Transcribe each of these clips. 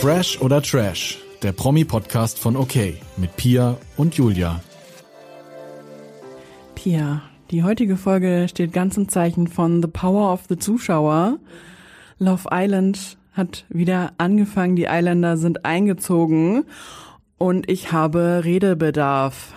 Fresh oder Trash, der Promi-Podcast von OK mit Pia und Julia. Pia, die heutige Folge steht ganz im Zeichen von The Power of the Zuschauer. Love Island hat wieder angefangen, die Islander sind eingezogen und ich habe Redebedarf.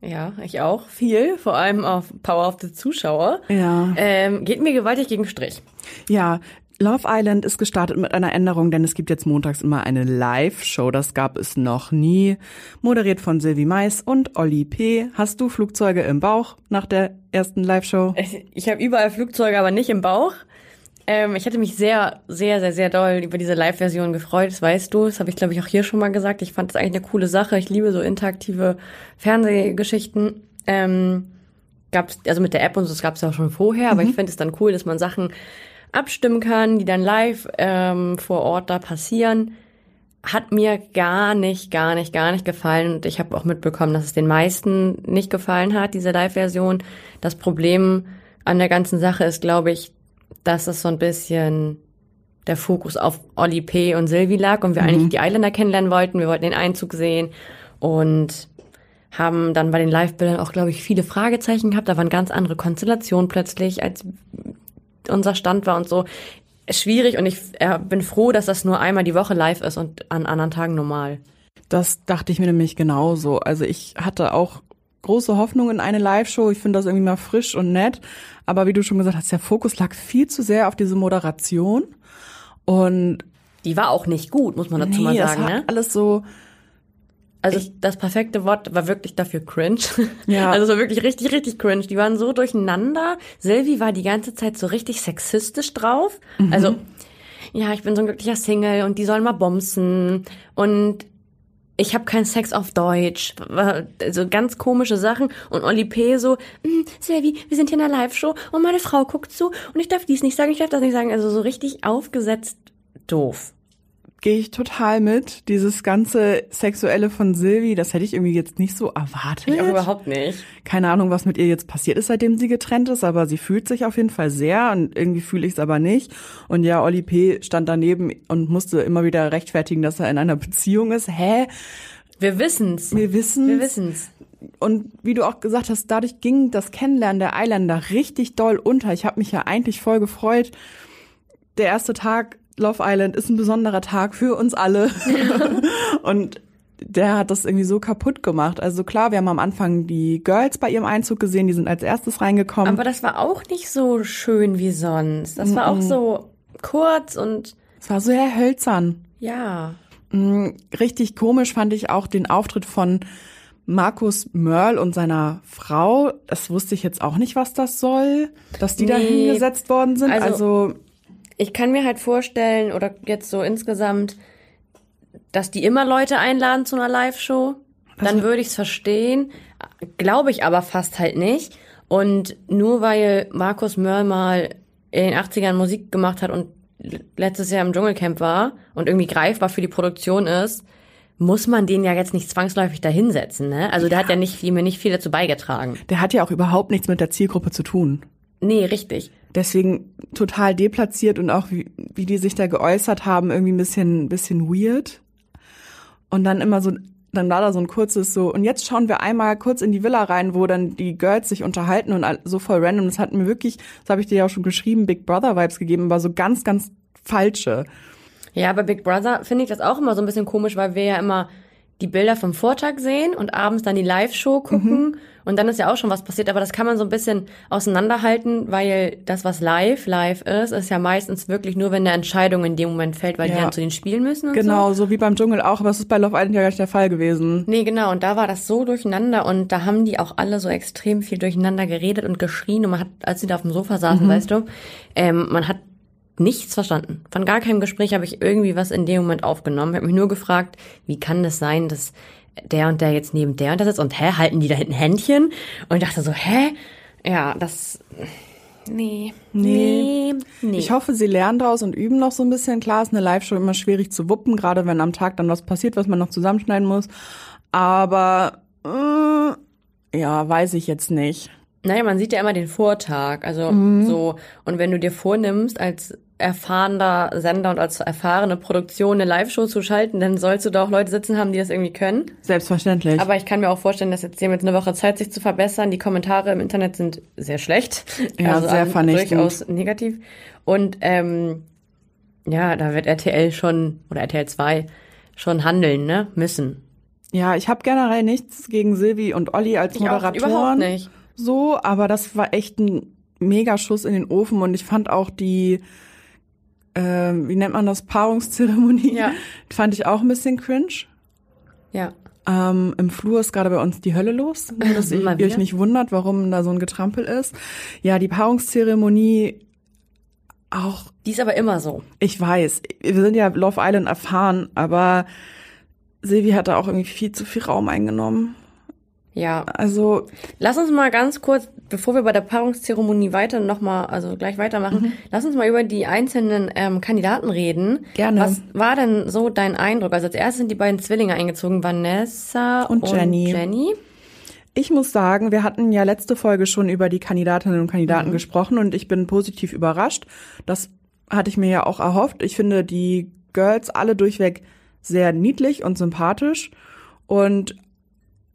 Ja, ich auch. Viel, vor allem auf Power of the Zuschauer. Ja. Ähm, geht mir gewaltig gegen Strich. Ja, Love Island ist gestartet mit einer Änderung, denn es gibt jetzt montags immer eine Live-Show. Das gab es noch nie. Moderiert von Sylvie Mais und Olli P. Hast du Flugzeuge im Bauch nach der ersten Live-Show? Ich habe überall Flugzeuge, aber nicht im Bauch. Ähm, ich hätte mich sehr, sehr, sehr, sehr doll über diese Live-Version gefreut. Das weißt du. Das habe ich, glaube ich, auch hier schon mal gesagt. Ich fand das eigentlich eine coole Sache. Ich liebe so interaktive Fernsehgeschichten. Ähm, gab's, also mit der App und so, das gab es ja auch schon vorher, aber ich finde es dann cool, dass man Sachen abstimmen kann, die dann live ähm, vor Ort da passieren. Hat mir gar nicht, gar nicht, gar nicht gefallen. Und ich habe auch mitbekommen, dass es den meisten nicht gefallen hat, diese Live-Version. Das Problem an der ganzen Sache ist, glaube ich, dass es so ein bisschen der Fokus auf Olli P. und Silvi lag und wir eigentlich die Islander kennenlernen wollten. Wir wollten den Einzug sehen und haben dann bei den Live-Bildern auch, glaube ich, viele Fragezeichen gehabt. Da waren ganz andere Konstellationen plötzlich, als unser Stand war und so. Schwierig und ich äh, bin froh, dass das nur einmal die Woche live ist und an anderen Tagen normal. Das dachte ich mir nämlich genauso. Also ich hatte auch große Hoffnung in eine Live-Show. Ich finde das irgendwie mal frisch und nett. Aber wie du schon gesagt hast, der Fokus lag viel zu sehr auf diese Moderation. Und Die war auch nicht gut, muss man dazu nee, mal das sagen, hat ne? alles so, Also das perfekte Wort war wirklich dafür cringe. Ja. Also es war wirklich richtig, richtig cringe. Die waren so durcheinander. Sylvie war die ganze Zeit so richtig sexistisch drauf. Mhm. Also, ja, ich bin so ein glücklicher Single und die sollen mal bumsen. Und ich habe keinen Sex auf Deutsch. Also ganz komische Sachen. Und Oli P. so, "Mm, Sylvie, wir sind hier in einer Live-Show und meine Frau guckt zu und ich darf dies nicht sagen, ich darf das nicht sagen. Also so richtig aufgesetzt doof. Gehe ich total mit. Dieses ganze Sexuelle von Silvi, das hätte ich irgendwie jetzt nicht so erwartet. Ich auch überhaupt nicht. Keine Ahnung, was mit ihr jetzt passiert ist, seitdem sie getrennt ist, aber sie fühlt sich auf jeden Fall sehr und irgendwie fühle ich es aber nicht. Und ja, Oli P. stand daneben und musste immer wieder rechtfertigen, dass er in einer Beziehung ist. Hä? Wir wissen's. Wir wissen. Wir wissen's. Und wie du auch gesagt hast, dadurch ging das Kennenlernen der Eiländer richtig doll unter. Ich habe mich ja eigentlich voll gefreut. Der erste Tag Love Island ist ein besonderer Tag für uns alle. und der hat das irgendwie so kaputt gemacht. Also klar, wir haben am Anfang die Girls bei ihrem Einzug gesehen, die sind als erstes reingekommen. Aber das war auch nicht so schön wie sonst. Das war auch so kurz und es war sehr hölzern. ja. Mm, Richtig komisch fand ich auch den Auftritt von Markus Mörl und seiner Frau. Das wusste ich jetzt auch nicht, was das soll, dass die da Nee. hingesetzt worden sind. Also- Also, Ich kann mir halt vorstellen, oder jetzt so insgesamt, dass die immer Leute einladen zu einer Live-Show. Dann würde ich es verstehen. Glaube ich aber fast halt nicht. Und nur weil Markus Mörl mal in den 80ern Musik gemacht hat und letztes Jahr im Dschungelcamp war und irgendwie greifbar für die Produktion ist, muss man den ja jetzt nicht zwangsläufig dahinsetzen, ne? Also der hat ja nicht mir nicht viel dazu beigetragen. der hat ja auch überhaupt nichts mit der Zielgruppe zu tun. Nee, richtig. Deswegen total deplatziert und auch wie, wie die sich da geäußert haben, irgendwie ein bisschen, ein bisschen weird. Und dann immer so, dann war da so ein kurzes so, und jetzt schauen wir einmal kurz in die Villa rein, wo dann die Girls sich unterhalten und so voll random. Das hat mir wirklich, das habe ich dir ja auch schon geschrieben, Big Brother Vibes gegeben, aber so ganz, ganz falsche. Ja, bei Big Brother finde ich das auch immer so ein bisschen komisch, weil wir ja immer die Bilder vom Vortag sehen und abends dann die Live-Show gucken. Und dann ist ja auch schon was passiert, aber das kann man so ein bisschen auseinanderhalten, weil das, was live live ist, ist ja meistens wirklich nur, wenn eine Entscheidung in dem Moment fällt, weil die Ja. dann zu den Spielen müssen und so. Genau, so wie beim Dschungel auch, aber es ist bei Love Island ja gar nicht der Fall gewesen. Nee, genau. Und da war das so durcheinander und da haben die auch alle so extrem viel durcheinander geredet und geschrien. Und man hat, als sie da auf dem Sofa saßen, weißt du, ähm, man hat nichts verstanden. Von gar keinem Gespräch habe ich irgendwie was in dem Moment aufgenommen. Ich habe mich nur gefragt, wie kann das sein, dass der und der jetzt neben der und der sitzt und hä, halten die da hinten Händchen? Und ich dachte so, hä? Ja, das. Nee. Nee. Nee. nee. Ich hoffe, sie lernen daraus und üben noch so ein bisschen. Klar ist eine Live-Show immer schwierig zu wuppen, gerade wenn am Tag dann was passiert, was man noch zusammenschneiden muss. Aber äh, ja, weiß ich jetzt nicht. Naja, man sieht ja immer den Vortag. Also Mhm. so, und wenn du dir vornimmst, als erfahrener Sender und als erfahrene Produktion eine Live-Show zu schalten, dann sollst du da auch Leute sitzen haben, die das irgendwie können. Selbstverständlich. Aber ich kann mir auch vorstellen, dass jetzt jemand eine Woche Zeit, sich zu verbessern. Die Kommentare im Internet sind sehr schlecht. Ja, sehr an- vernichtend. Durchaus negativ. Und ähm, ja, da wird RTL schon, oder RTL 2 schon handeln, ne? Müssen. ja, ich habe generell nichts gegen Silvi und Olli als Ich auch Moderatoren. überhaupt nicht. So, aber das war echt ein Megaschuss in den Ofen und ich fand auch die, äh, wie nennt man das, Paarungszeremonie, Ja. fand ich auch ein bisschen cringe. Ja. Ähm, Im Flur ist gerade bei uns die Hölle los, nur dass ihr euch nicht wundert, warum da so ein Getrampel ist. Ja, die Paarungszeremonie auch, Die ist aber immer so. ich weiß, wir sind ja Love Island erfahren, aber Silvi hat da auch irgendwie viel zu viel Raum eingenommen. Ja. Also, Lass uns mal ganz kurz, bevor wir bei der Paarungszeremonie weiter nochmal, also gleich weitermachen, lass uns mal über die einzelnen ähm, Kandidaten reden. Gerne. Was war denn so dein Eindruck? Also als erstes sind die beiden Zwillinge eingezogen, Vanessa Und Jenny. Jenny. Ich muss sagen, wir hatten ja letzte Folge schon über die Kandidatinnen und Kandidaten Mhm. gesprochen und ich bin positiv überrascht. Das hatte ich mir ja auch erhofft. Ich finde die Girls alle durchweg sehr niedlich und sympathisch und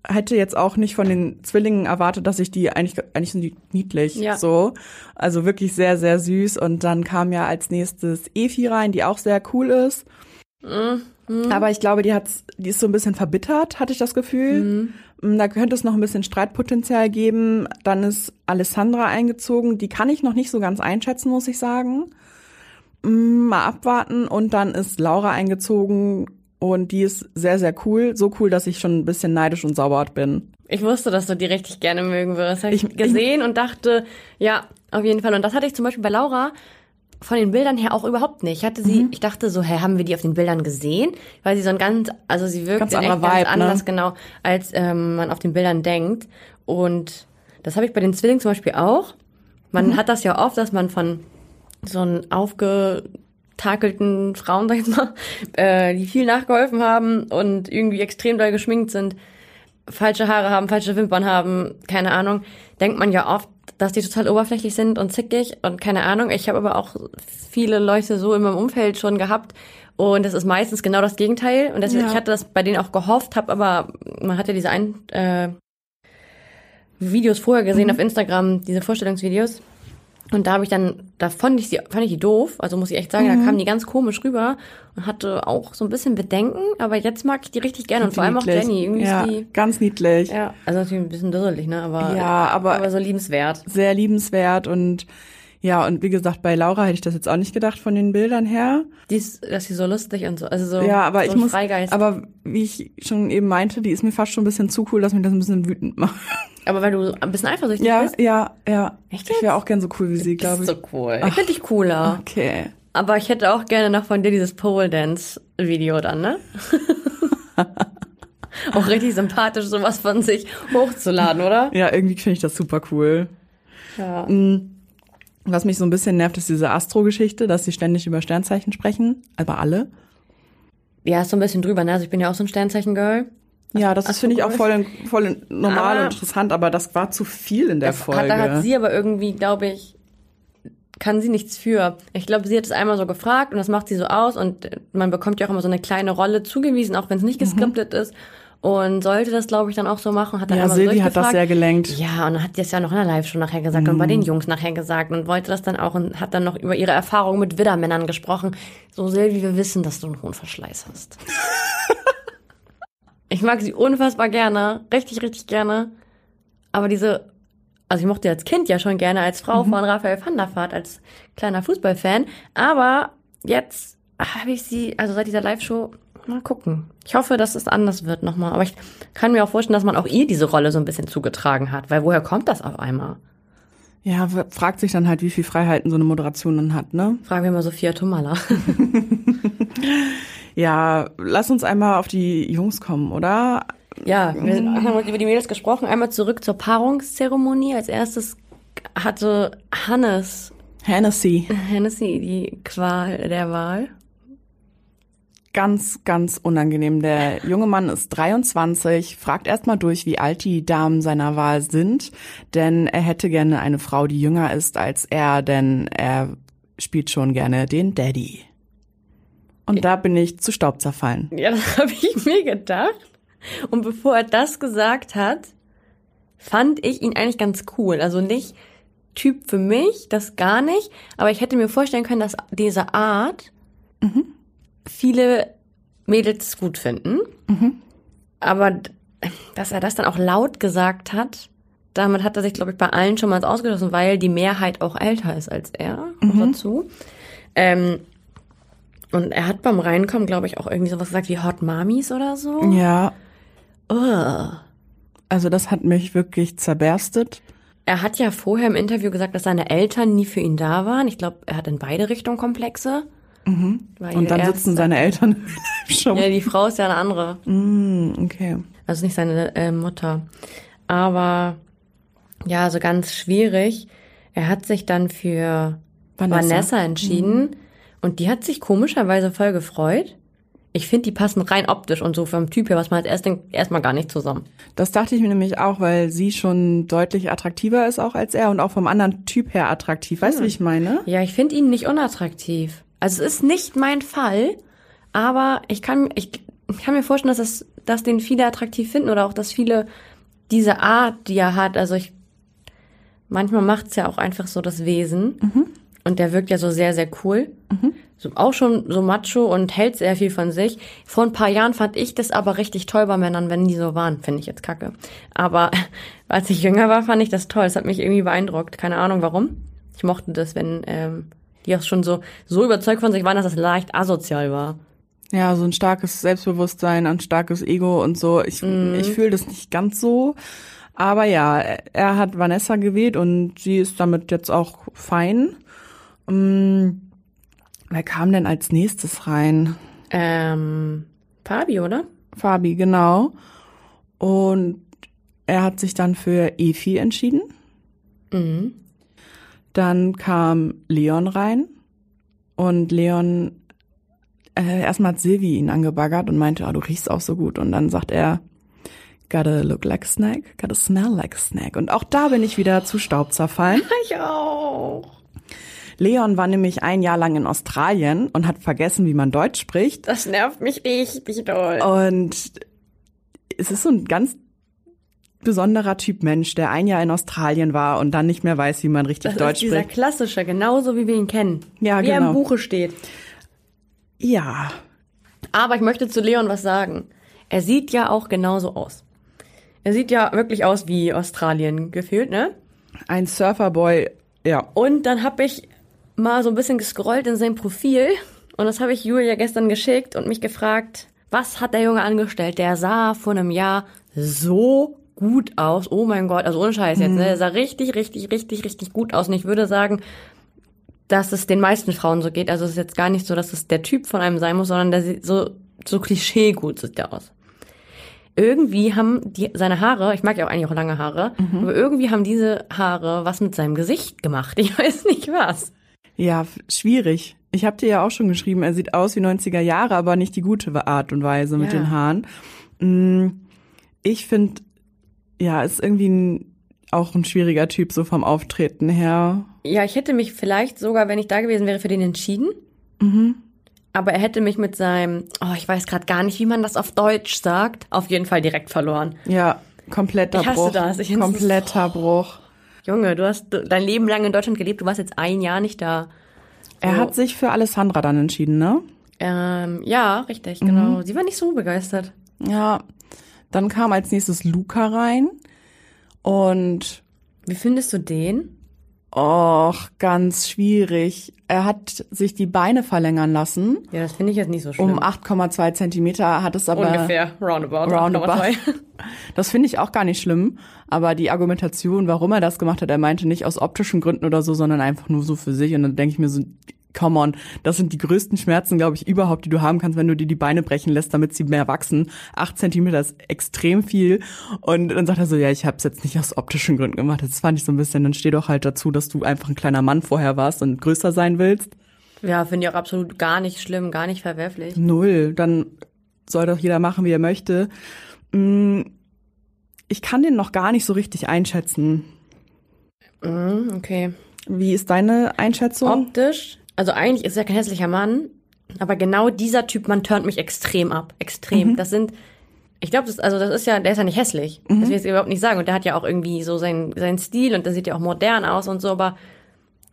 hätte jetzt auch nicht von den Zwillingen erwartet, dass ich die eigentlich eigentlich sind die niedlich Ja. so, also wirklich sehr sehr süß und dann kam ja als nächstes Efi rein, die auch sehr cool ist. Mhm. Aber ich glaube, die hat's, die ist so ein bisschen verbittert, hatte ich das Gefühl. Mm, Da könnte es noch ein bisschen Streitpotenzial geben. Dann ist Alessandra eingezogen. Die kann ich noch nicht so ganz einschätzen, muss ich sagen. Mm, Mal abwarten. Und dann ist Laura eingezogen. Und die ist sehr, sehr cool. So cool, dass ich schon ein bisschen neidisch und sauber bin. Ich wusste, dass du die richtig gerne mögen würdest. Habe ich, Ich- gesehen und dachte, ja, auf jeden Fall. Und das hatte ich zum Beispiel bei Laura von den Bildern her auch überhaupt nicht. Ich hatte sie, Mhm. ich dachte so, hä, haben wir die auf den Bildern gesehen? Weil sie so ein ganz, also sie wirkt Ganz in echt anderer ganz Vibe, anders, ne? genau, als ähm, man auf den Bildern denkt. Und das habe ich bei den Zwillingen zum Beispiel auch. Man Mhm. hat das ja oft, dass man von so einen aufgetakelten Frauen, sag ich mal, äh, die viel nachgeholfen haben und irgendwie extrem doll geschminkt sind, falsche Haare haben, falsche Wimpern haben, keine Ahnung, denkt man ja oft, dass die total oberflächlich sind und zickig und keine Ahnung. Ich habe aber auch viele Leute so in meinem Umfeld schon gehabt und es ist meistens genau das Gegenteil und deswegen Ja. ich hatte das bei denen auch gehofft, habe aber man hat ja diese ein äh, Videos vorher gesehen auf Instagram, diese Vorstellungsvideos. Und da habe ich dann, da fand ich sie, fand ich die doof, also muss ich echt sagen, da kam die ganz komisch rüber und hatte auch so ein bisschen Bedenken, aber jetzt mag ich die richtig gerne und vor allem auch Niedlich. Jenny, irgendwie ja, ist die, ganz niedlich. ja, also natürlich ein bisschen dusselig, ne, aber, Ja, aber- aber so liebenswert. Sehr liebenswert und ja, und wie gesagt, bei Laura hätte ich das jetzt auch nicht gedacht von den Bildern her. Die ist, dass sie so lustig und so, also so, Ja, aber so ich muss, Freigeist. aber wie ich schon eben meinte, die ist mir fast schon ein bisschen zu cool, dass mich das ein bisschen wütend macht. Aber weil du ein bisschen eifersüchtig Ja, bist, ja, ja. Echt Ich wäre auch gern so cool wie sie, glaube ist ich. so cool. Ich finde dich cooler. Okay. Aber ich hätte auch gerne noch von dir dieses Pole Dance Video dann, ne? auch richtig sympathisch, sowas von sich hochzuladen, oder? Ja, irgendwie finde ich das super cool. Ja. Was mich so ein bisschen nervt, ist diese Astro-Geschichte, dass sie ständig über Sternzeichen sprechen, aber alle. Ja, ist so ein bisschen drüber, ne? Also ich bin ja auch so ein Sternzeichen-Girl. Ja, das ist, finde ich auch voll, voll normal Aber- und interessant, aber das war zu viel in der Das Folge. Hat, da hat sie aber irgendwie, glaube ich, kann sie nichts für. Ich glaube, sie hat es einmal so gefragt und das macht sie so aus und man bekommt ja auch immer so eine kleine Rolle zugewiesen, auch wenn es nicht geskriptet ist. Und sollte das, glaube ich, dann auch so machen, hat dann ja, einmal so Silvi hat das sehr gelenkt. Ja, und dann hat sie es ja noch in der Live-Show nachher gesagt und bei Mhm. den Jungs nachher gesagt und wollte das dann auch und hat dann noch über ihre Erfahrungen mit Widdermännern gesprochen. So, Silvi, wir wissen, dass du einen hohen Verschleiß hast. ich mag sie unfassbar gerne, richtig, richtig gerne. Aber diese, also ich mochte sie als Kind ja schon gerne als Frau Mhm. von Raphael van der Vaart, als kleiner Fußballfan. Aber jetzt habe ich sie, also seit dieser Live-Show, mal gucken. Ich hoffe, dass es anders wird nochmal. Aber ich kann mir auch vorstellen, dass man auch ihr diese Rolle so ein bisschen zugetragen hat. Weil woher kommt das auf einmal? Ja, fragt sich dann halt, wie viel Freiheiten so eine Moderation dann hat, ne? Fragen wir mal Sophia Tomala. Ja, lass uns einmal auf die Jungs kommen, oder? Ja, wir haben über die Mädels gesprochen. Einmal zurück zur Paarungszeremonie. Als erstes hatte Hannes Hennessy. Hennessy die Qual der Wahl. ganz, ganz unangenehm. Der junge Mann ist 23, fragt erstmal durch, wie alt die Damen seiner Wahl sind, denn er hätte gerne eine Frau, die jünger ist als er, denn er spielt schon gerne den Daddy. Und da bin ich zu Staub zerfallen. Ja, das habe ich mir gedacht. Und bevor er das gesagt hat, fand ich ihn eigentlich ganz cool. Also nicht Typ für mich, das gar nicht. Aber ich hätte mir vorstellen können, dass diese Art viele Mädels gut finden. Aber d- dass er das dann auch laut gesagt hat, damit hat er sich, glaube ich, bei allen schon mal ausgeschlossen, weil die Mehrheit auch älter ist als er. Noch dazu. Ähm, und er hat beim Reinkommen, glaube ich, auch irgendwie sowas gesagt wie Hot Mamis oder so. Ja, Ugh. also das hat mich wirklich zerberstet. Er hat ja vorher im Interview gesagt, dass seine Eltern nie für ihn da waren. Ich glaube, er hat in beide Richtungen Komplexe. Weil Und dann sitzen seine Eltern schon. Ja, die Frau ist ja eine andere. Mm, okay. Also nicht seine äh, Mutter. Aber ja, so ganz schwierig. Er hat sich dann für Vanessa. Vanessa, entschieden. Und die hat sich komischerweise voll gefreut. Ich finde, die passen rein optisch und so vom Typ her, was man als erst denkt, erstmal gar nicht zusammen. Das dachte ich mir nämlich auch, weil sie schon deutlich attraktiver ist auch als er und auch vom anderen Typ her attraktiv. Weißt du, wie ich meine? Ja, ich finde ihn nicht unattraktiv. Also es ist nicht mein Fall, aber ich kann, ich, ich kann mir vorstellen, dass, es, dass den viele attraktiv finden oder auch, dass viele diese Art, die er hat, also ich, manchmal macht's ja auch einfach so das Wesen. Und der wirkt ja so sehr, sehr cool. So, auch schon so macho und hält sehr viel von sich. Vor ein paar Jahren fand ich das aber richtig toll bei Männern, wenn die so waren. Finde ich jetzt kacke. Aber als ich jünger war, fand ich das toll. Es hat mich irgendwie beeindruckt. Keine Ahnung warum. Ich mochte das, wenn ähm, die auch schon so, so überzeugt von sich waren, dass das leicht asozial war. Ja, so ein starkes Selbstbewusstsein, ein starkes Ego und so. Ich, ich fühle das nicht ganz so. Aber ja, er hat Vanessa gewählt und sie ist damit jetzt auch fein. Ähm, wer kam denn als nächstes rein? Ähm, Fabi, oder? Fabi, genau. Und er hat sich dann für Efi entschieden. Mhm. Dann kam Leon rein und Leon, äh, erstmal hat Silvi ihn angebaggert und meinte, ah, du riechst auch so gut. Und dann sagt er, gotta look like a snack, gotta smell like a snack. Und auch da bin ich wieder zu Staub zerfallen. Ich auch. Leon war nämlich ein Jahr lang in Australien und hat vergessen, wie man Deutsch spricht. Das nervt mich richtig doll. Und es ist so ein ganz besonderer Typ Mensch, der ein Jahr in Australien war und dann nicht mehr weiß, wie man richtig das Deutsch ist dieser spricht. klassische, genauso wie wir ihn kennen. Ja, wie er genau. im Buche steht. Ja, Aber ich möchte zu Leon was sagen. Er sieht ja auch genauso aus. Er sieht ja wirklich aus wie Australien gefühlt, ne? ein Surferboy, ja. Und dann habe ich mal so ein bisschen gescrollt in sein Profil und das habe ich Julia gestern geschickt und mich gefragt, was hat der Junge angestellt? Der sah vor einem Jahr so gut aus. Oh mein Gott, also ohne Scheiß jetzt, ne? Der sah richtig, richtig, richtig, richtig gut aus. Und ich würde sagen, dass es den meisten Frauen so geht. Also es ist jetzt gar nicht so, dass es der Typ von einem sein muss, sondern der sieht so, so klischee gut sieht der aus. Irgendwie haben die, seine Haare, ich mag ja auch eigentlich auch lange Haare, aber irgendwie haben diese Haare was mit seinem Gesicht gemacht. Ich weiß nicht was. Ja, schwierig. Ich habe dir ja auch schon geschrieben, er sieht aus wie 90er Jahre, aber nicht die gute Art und Weise mit Ja. den Haaren. Mm, Ich finde, ja, ist irgendwie ein, auch ein schwieriger Typ so vom Auftreten her. Ja, ich hätte mich vielleicht sogar, wenn ich da gewesen wäre, für den entschieden. Aber er hätte mich mit seinem, oh, ich weiß gerade gar nicht, wie man das auf Deutsch sagt, auf jeden Fall direkt verloren. Ja, kompletter Ich hasse Bruch. das. Ich kompletter Bruch. Junge, du hast dein Leben lang in Deutschland gelebt, du warst jetzt ein Jahr nicht da. Er So. hat sich für Alessandra dann entschieden, ne? Ähm, ja, richtig, genau. Sie war nicht so begeistert. Ja. Dann kam als nächstes Luca rein und Wie findest du den? Och, ganz schwierig. Er hat sich die Beine verlängern lassen. Ja, das finde ich jetzt nicht so schlimm. Um 8,2 Zentimeter hat es aber. Ungefähr, roundabout. Roundabout. 8,2. Das finde ich auch gar nicht schlimm. Aber die Argumentation, warum er das gemacht hat, er meinte nicht aus optischen Gründen oder so, sondern einfach nur so für sich. Und dann denke ich mir so, come on, das sind die größten Schmerzen, glaube ich, überhaupt, die du haben kannst, wenn du dir die Beine brechen lässt, damit sie mehr wachsen. Acht Zentimeter ist extrem viel. Und dann sagt er so, ja, ich habe es jetzt nicht aus optischen Gründen gemacht. Das fand ich so ein bisschen, dann steh doch halt dazu, dass du einfach ein kleiner Mann vorher warst und größer sein willst. Ja, finde ich auch absolut gar nicht schlimm, gar nicht verwerflich. Null. Dann soll doch jeder machen, wie er möchte. Mm, Ich kann den noch gar nicht so richtig einschätzen. Mhm, okay. Wie ist deine Einschätzung? Optisch, also eigentlich ist er kein hässlicher Mann, aber genau dieser Typ Mann turnt mich extrem ab. Extrem. Das sind, ich glaube, das, also das ist ja, der ist ja nicht hässlich. Das will ich jetzt überhaupt nicht sagen. Und der hat ja auch irgendwie so seinen, seinen Stil und der sieht ja auch modern aus und so, aber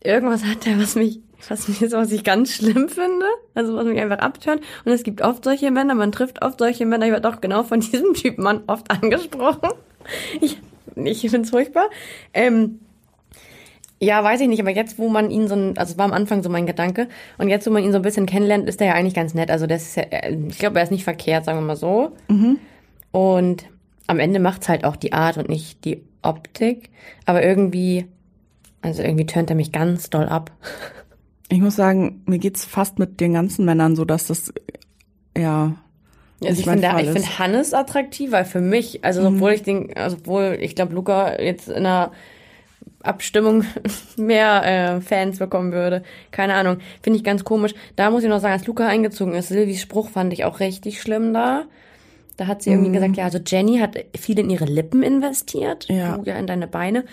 irgendwas hat der, was mich, was mich was ich ganz schlimm finde. Also was mich einfach abtönt. Und es gibt oft solche Männer, man trifft oft solche Männer, ich werde auch genau von diesem Typ Mann oft angesprochen. Ich, ich finde es furchtbar. Ähm, ja, weiß ich nicht, aber jetzt, wo man ihn so, ein, also es war am Anfang so mein Gedanke, und jetzt, wo man ihn so ein bisschen kennenlernt, ist er ja eigentlich ganz nett. Also das ist ja, äh, ich glaube, er ist nicht verkehrt, sagen wir mal so. Und am Ende macht's halt auch die Art und nicht die Optik. Aber irgendwie, also irgendwie turnt er mich ganz doll ab. Ich muss sagen, mir geht's fast mit den ganzen Männern so, dass das ja. Also ich finde, ich finde Hannes attraktiv, weil für mich, also obwohl ich den, also obwohl ich glaube, Luca jetzt in einer Abstimmung mehr äh, Fans bekommen würde. Keine Ahnung. Finde ich ganz komisch. Da muss ich noch sagen, als Luca eingezogen ist, Silvis Spruch fand ich auch richtig schlimm da. Da hat sie irgendwie gesagt, ja, also Jenny hat viel in ihre Lippen investiert. Ja. Du ja in deine Beine.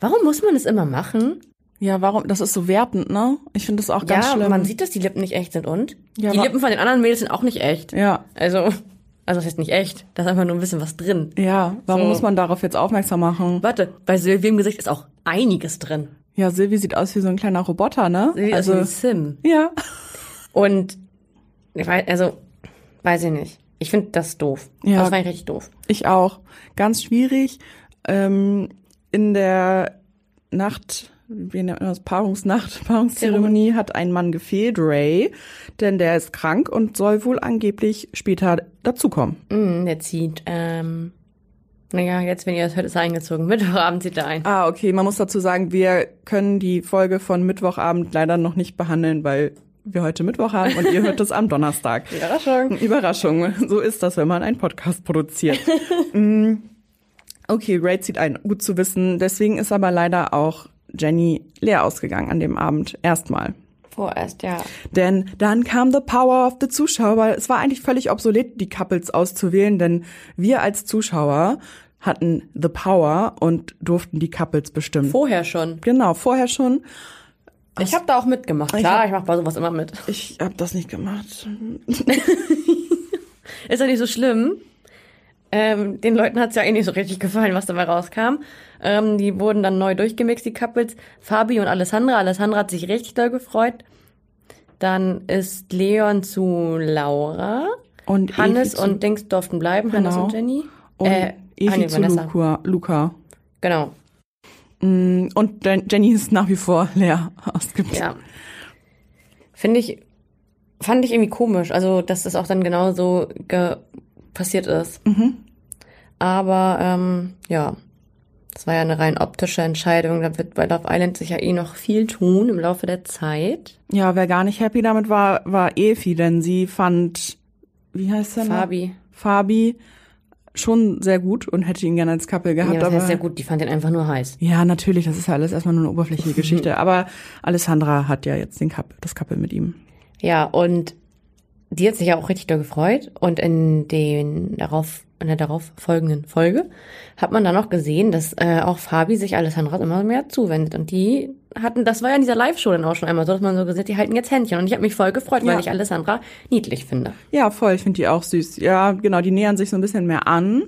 Warum muss man das immer machen? Ja, warum? Das ist so wertend, ne? Ich finde das auch ganz ja, schlimm. man sieht, dass die Lippen nicht echt sind und? Ja, die Lippen von den anderen Mädels sind auch nicht echt. ja, Also, also das heißt nicht echt. Da ist einfach nur ein bisschen was drin. ja. Warum So. muss man darauf jetzt aufmerksam machen? Warte, bei Silvi im Gesicht ist auch einiges drin. Ja, Silvi sieht aus wie so ein kleiner Roboter, ne? Silvi also, ist ein Sim. ja. Und, ich weiß, also, weiß ich nicht. Ich finde das doof. Ja. Das war richtig doof. Ich auch. Ganz schwierig. Ähm, in der Nacht, wie nennt man das? Paarungsnacht, Paarungszeremonie hat ein Mann gefehlt, Ray, denn der ist krank und soll wohl angeblich später dazukommen. Mm, der zieht, ähm, naja, jetzt, wenn ihr das hört, ist er eingezogen. Mittwochabend zieht er ein. Ah, okay. Man muss dazu sagen, wir können die Folge von Mittwochabend leider noch nicht behandeln, weil wir heute Mittwoch haben und ihr hört es am Donnerstag. Überraschung. Überraschung. So ist das, wenn man einen Podcast produziert. Mm, okay, Ray zieht ein. Gut zu wissen. Deswegen ist aber leider auch Jenny leer ausgegangen an dem Abend. Erstmal. Vorerst, ja. Denn dann kam the power of the Zuschauer, weil es war eigentlich völlig obsolet, die Couples auszuwählen, denn wir als Zuschauer hatten the power und durften die Couples bestimmen. Vorher schon. Genau, vorher schon. Ich habe da auch mitgemacht. Ich Klar, hab- ich mache bei sowas immer mit. Ich habe das nicht gemacht. Ist ja nicht so schlimm. Ähm, den Leuten hat's ja eh nicht so richtig gefallen, was dabei rauskam. Ähm, die wurden dann neu durchgemixt, die Couples. Fabi und Alessandra. Alessandra hat sich richtig doll gefreut. Dann ist Leon zu Laura. Und Hannes Evi und Dings durften bleiben, Hannes Genau. und Jenny. und äh, Evi nee, zu Vanessa. Luca. Luca. Genau, Mm, Und Jen- Jenny ist nach wie vor leer ausgeblieben. ja. Finde ich, fand ich irgendwie komisch, also dass das auch dann genau so ge passiert ist. Mhm. Aber ähm, ja, das war ja eine rein optische Entscheidung. Da wird bei Love Island sich ja eh noch viel tun im Laufe der Zeit. Ja, wer gar nicht happy damit war, war Evi, denn sie fand, wie heißt der noch? Fabi. Fabi schon sehr gut und hätte ihn gerne als Couple gehabt. Ja, das aber heißt sehr gut, die fand den einfach nur heiß. Ja, natürlich, das ist ja alles erstmal nur eine oberflächliche Geschichte. Aber Alessandra hat ja jetzt den Couple, das Couple mit ihm. Ja, und die hat sich ja auch richtig doll gefreut. Und in den darauf, in der darauf folgenden Folge hat man dann noch gesehen, dass äh, auch Fabi sich Alessandra immer mehr zuwendet. Und die hatten, das war ja in dieser Live-Show dann auch schon einmal so, dass man so gesehen, die halten jetzt Händchen. Und ich habe mich voll gefreut, Ja. weil ich Alessandra niedlich finde. Ja, voll, ich finde die auch süß. Ja, genau, die nähern sich so ein bisschen mehr an.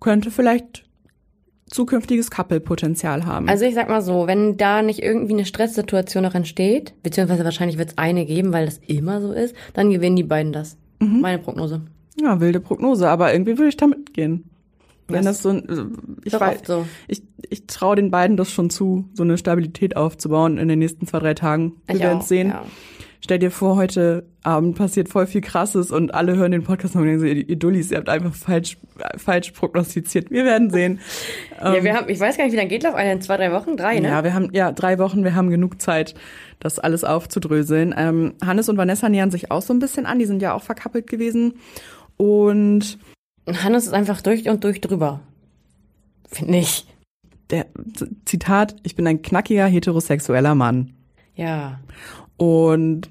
Könnte vielleicht zukünftiges Couple-Potenzial haben. Also ich sag mal so, wenn da nicht irgendwie eine Stresssituation noch entsteht, beziehungsweise wahrscheinlich wird es eine geben, weil das immer so ist, dann gewinnen die beiden das. Mhm. Meine Prognose. Ja, wilde Prognose, aber irgendwie würde ich da mitgehen. Wenn Das das so ein, ich doch weiß, so. ich, ich traue den beiden das schon zu, so eine Stabilität aufzubauen in den nächsten zwei, drei Tagen. Wir Ich werden es sehen. ja. Stell dir vor, heute Abend passiert voll viel Krasses und alle hören den Podcast und denken so, ihr, ihr Dullis, ihr habt einfach falsch, falsch prognostiziert. Wir werden sehen. ja, wir haben, ich weiß gar nicht, wie lange geht Love Island? Zwei, drei Wochen? Drei, ne? Ja, wir haben ja drei Wochen, wir haben genug Zeit, das alles aufzudröseln. Ähm, Hannes und Vanessa nähern sich auch so ein bisschen an, die sind ja auch verkappelt gewesen. Und Hannes ist einfach durch und durch drüber. Finde ich. der Zitat, ich bin ein knackiger heterosexueller Mann. Ja. Und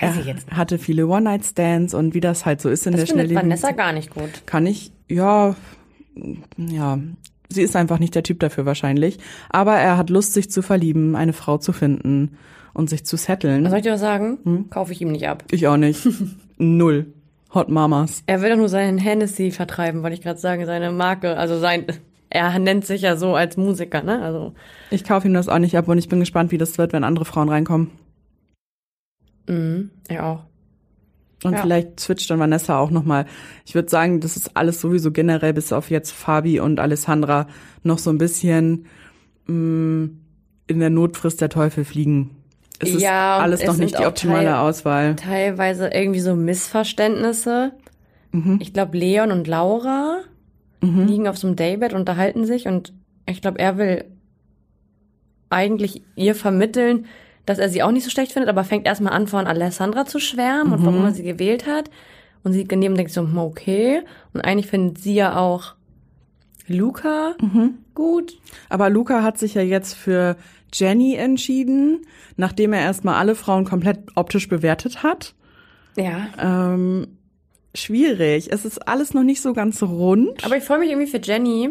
Weiß ich jetzt hatte viele One-Night-Stands und wie das halt so ist in Das der schnelllebigen Vanessa gar nicht gut. kann ich, ja, ja, sie ist einfach nicht der Typ dafür wahrscheinlich. Aber er hat Lust, sich zu verlieben, eine Frau zu finden und sich zu setteln. Soll ich dir was sagen? Hm? Kaufe ich ihm nicht ab. ich auch nicht. Null. Hot Mamas. Er will doch nur seinen Hennessy vertreiben, wollte ich gerade sagen, seine Marke. Also sein, er nennt sich ja so als Musiker, ne? Also, Ich kaufe ihm das auch nicht ab und ich bin gespannt, wie das wird, wenn andere Frauen reinkommen. mhm, er auch. Und Ja. vielleicht switcht dann Vanessa auch nochmal. Ich würde sagen, das ist alles sowieso generell bis auf jetzt Fabi und Alessandra noch so ein bisschen mh, in der Notfrist der Teufel fliegen. Es ist Ja, alles es noch nicht die optimale Teil- Auswahl. Teilweise irgendwie so Missverständnisse. Mhm. Ich glaube, Leon und Laura liegen auf so einem Daybed, unterhalten sich und ich glaube, er will eigentlich ihr vermitteln, dass er sie auch nicht so schlecht findet, aber fängt erstmal an, von Alessandra zu schwärmen und warum er sie gewählt hat. Und sie daneben denkt so, hm, okay. Und eigentlich findet sie ja auch Luca gut. Aber Luca hat sich ja jetzt für Jenny entschieden, nachdem er erstmal alle Frauen komplett optisch bewertet hat. Ja. Ähm, schwierig. Es ist alles noch nicht so ganz rund. Aber ich freue mich irgendwie für Jenny,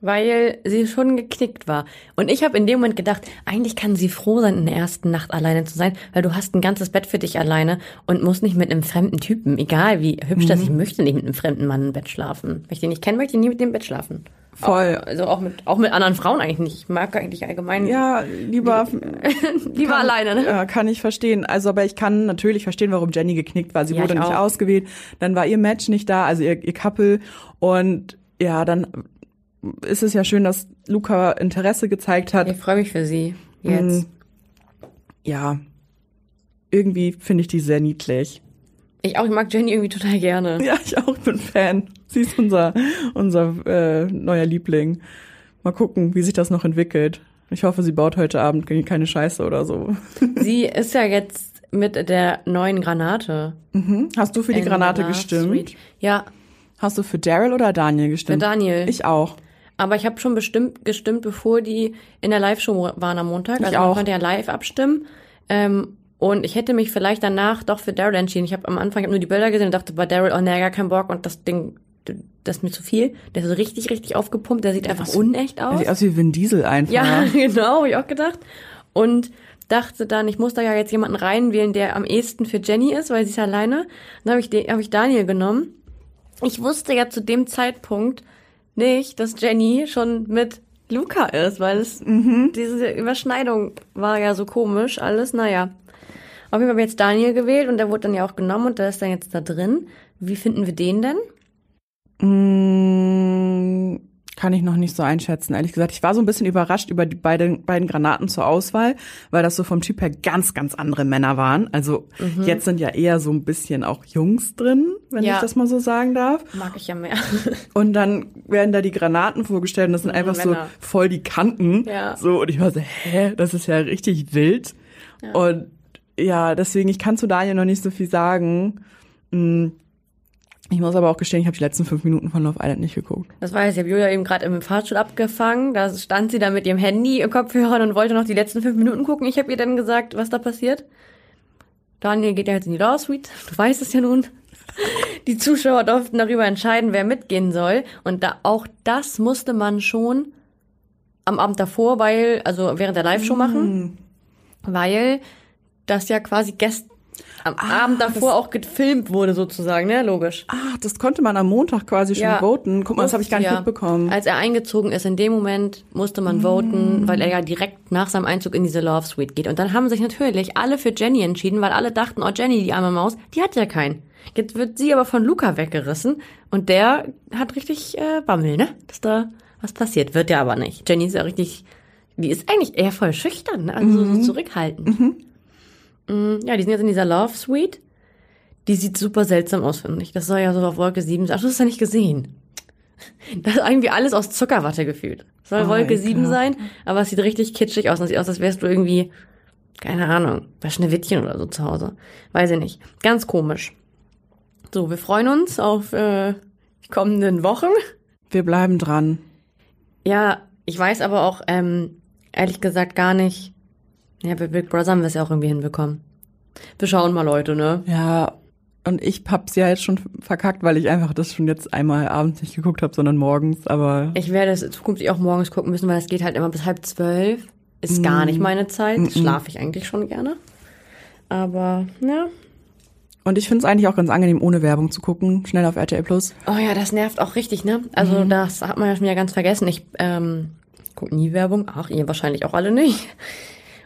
weil sie schon geknickt war. Und ich habe in dem Moment gedacht, eigentlich kann sie froh sein, in der ersten Nacht alleine zu sein, weil du hast ein ganzes Bett für dich alleine und musst nicht mit einem fremden Typen, egal wie hübsch das, ich möchte nicht mit einem fremden Mann im Bett schlafen. Wenn ich den nicht kenne, möchte ich nie mit dem Bett schlafen. Voll. Auch, also auch mit, auch mit anderen Frauen eigentlich nicht. Ich mag eigentlich allgemein ja, lieber lieber alleine, ne? Ja, kann ich verstehen. Also, aber ich kann natürlich verstehen, warum Jenny geknickt war. Sie Ja, wurde ich nicht auch. ausgewählt. Dann war ihr Match nicht da, also ihr, ihr Couple. Und ja, dann ist es ja schön, dass Luca Interesse gezeigt hat. Ich freue mich für sie jetzt. Ja, irgendwie finde ich die sehr niedlich. Ich auch, ich mag Jenny irgendwie total gerne. Ja, ich auch bin Fan. Sie ist unser, unser äh, neuer Liebling. Mal gucken, wie sich das noch entwickelt. Ich hoffe, sie baut heute Abend keine Scheiße oder so. Sie ist ja jetzt mit der neuen Granate. Hast du für die in Granate gestimmt? Ja, Hast du für Daryl oder Daniel für gestimmt? Daniel. Ich auch. Aber ich habe schon bestimmt gestimmt, bevor die in der Live-Show waren am Montag. Ich also auch. man konnte ja live abstimmen. Ähm, und ich hätte mich vielleicht danach doch für Daryl entschieden. Ich habe am Anfang ich hab nur die Bilder gesehen und dachte bei Daryl, oh nee, gar keinen Bock und das Ding, das ist mir zu viel. Der ist so richtig, richtig aufgepumpt. Der sieht einfach unecht Er aus. sieht aus wie Vin Diesel einfach. Ja, genau, hab ich auch gedacht. Und dachte dann, ich muss da ja jetzt jemanden reinwählen, der am ehesten für Jenny ist, weil sie ist alleine. Dann habe ich, hab ich Daniel genommen. Ich wusste ja zu dem Zeitpunkt nicht, dass Jenny schon mit Luca ist, weil es diese Überschneidung war ja so komisch alles. Naja. Auf jeden Fall habe ich jetzt Daniel gewählt und der wurde dann ja auch genommen und der ist dann jetzt da drin. Wie finden wir den denn? Mm, kann ich noch nicht so einschätzen, ehrlich gesagt. Ich war so ein bisschen überrascht über die beiden, beiden Granaten zur Auswahl, weil das so vom Typ her ganz, ganz andere Männer waren. Also jetzt sind ja eher so ein bisschen auch Jungs drin, wenn Ja. ich das mal so sagen darf. Mag ich ja mehr. Und dann werden da die Granaten vorgestellt und das sind einfach so Männer. voll die Kanten. Ja. So, und ich war so, hä, das ist ja richtig wild. Und ja, deswegen, ich kann zu Daniel noch nicht so viel sagen. Mm, Ich muss aber auch gestehen, ich habe die letzten fünf Minuten von Love Island nicht geguckt. Das weiß ich. Ich habe Julia eben gerade im Fahrstuhl abgefangen. Da stand sie da mit ihrem Handy im Kopfhörer und wollte noch die letzten fünf Minuten gucken. Ich habe ihr dann gesagt, was da passiert. Daniel geht ja jetzt in die Law Suite. Du weißt es ja nun. Die Zuschauer durften darüber entscheiden, wer mitgehen soll. Und da auch das musste man schon am Abend davor, weil, also während der Live-Show machen, weil das ja quasi gest am Abend davor auch gefilmt wurde sozusagen, ne? Logisch. Ah, das konnte man am Montag quasi schon Ja. voten. Guck mal, das habe ich gar nicht Ja. mitbekommen. Als er eingezogen ist, in dem Moment musste man voten, weil er ja direkt nach seinem Einzug in diese Love Suite geht. Und dann haben sich natürlich alle für Jenny entschieden, weil alle dachten, oh Jenny, die arme Maus, die hat ja keinen. Jetzt wird sie aber von Luca weggerissen und der hat richtig äh, Bammel, ne? Dass da was passiert. Wird ja aber nicht. Jenny ist ja richtig, die ist eigentlich eher voll schüchtern, ne? also so zurückhaltend. Mm, Ja, die sind jetzt in dieser Love Suite. Die sieht super seltsam aus, finde ich. Das soll ja so auf Wolke 7 sein. Ach, du hast ja nicht gesehen. Das ist irgendwie alles aus Zuckerwatte gefühlt. Soll Oh, Wolke 7 ekelhaft. sein, aber es sieht richtig kitschig aus. Es sieht aus, als wärst du irgendwie, keine Ahnung, bei Schneewittchen oder so zu Hause. Weiß ich nicht. Ganz komisch. So, wir freuen uns auf äh, die kommenden Wochen. Wir bleiben dran. Ja, ich weiß aber auch, ähm, ehrlich gesagt, gar nicht. Ja, bei Big Brother haben wir es ja auch irgendwie hinbekommen. Wir schauen mal, Leute, ne? Ja, und ich hab's ja jetzt schon verkackt, weil ich einfach das schon jetzt einmal abends nicht geguckt habe, sondern morgens, aber Ich werde es zukünftig auch morgens gucken müssen, weil es geht halt immer bis halb zwölf. Ist gar nicht meine Zeit. Schlafe ich eigentlich schon gerne. Aber, ja. und ich find's eigentlich auch ganz angenehm, ohne Werbung zu gucken, schnell auf RTL Plus. Oh ja, das nervt auch richtig, ne? Also das hat man ja schon wieder ganz vergessen. Ich ähm, gucke nie Werbung. Ach, ihr wahrscheinlich auch alle nicht.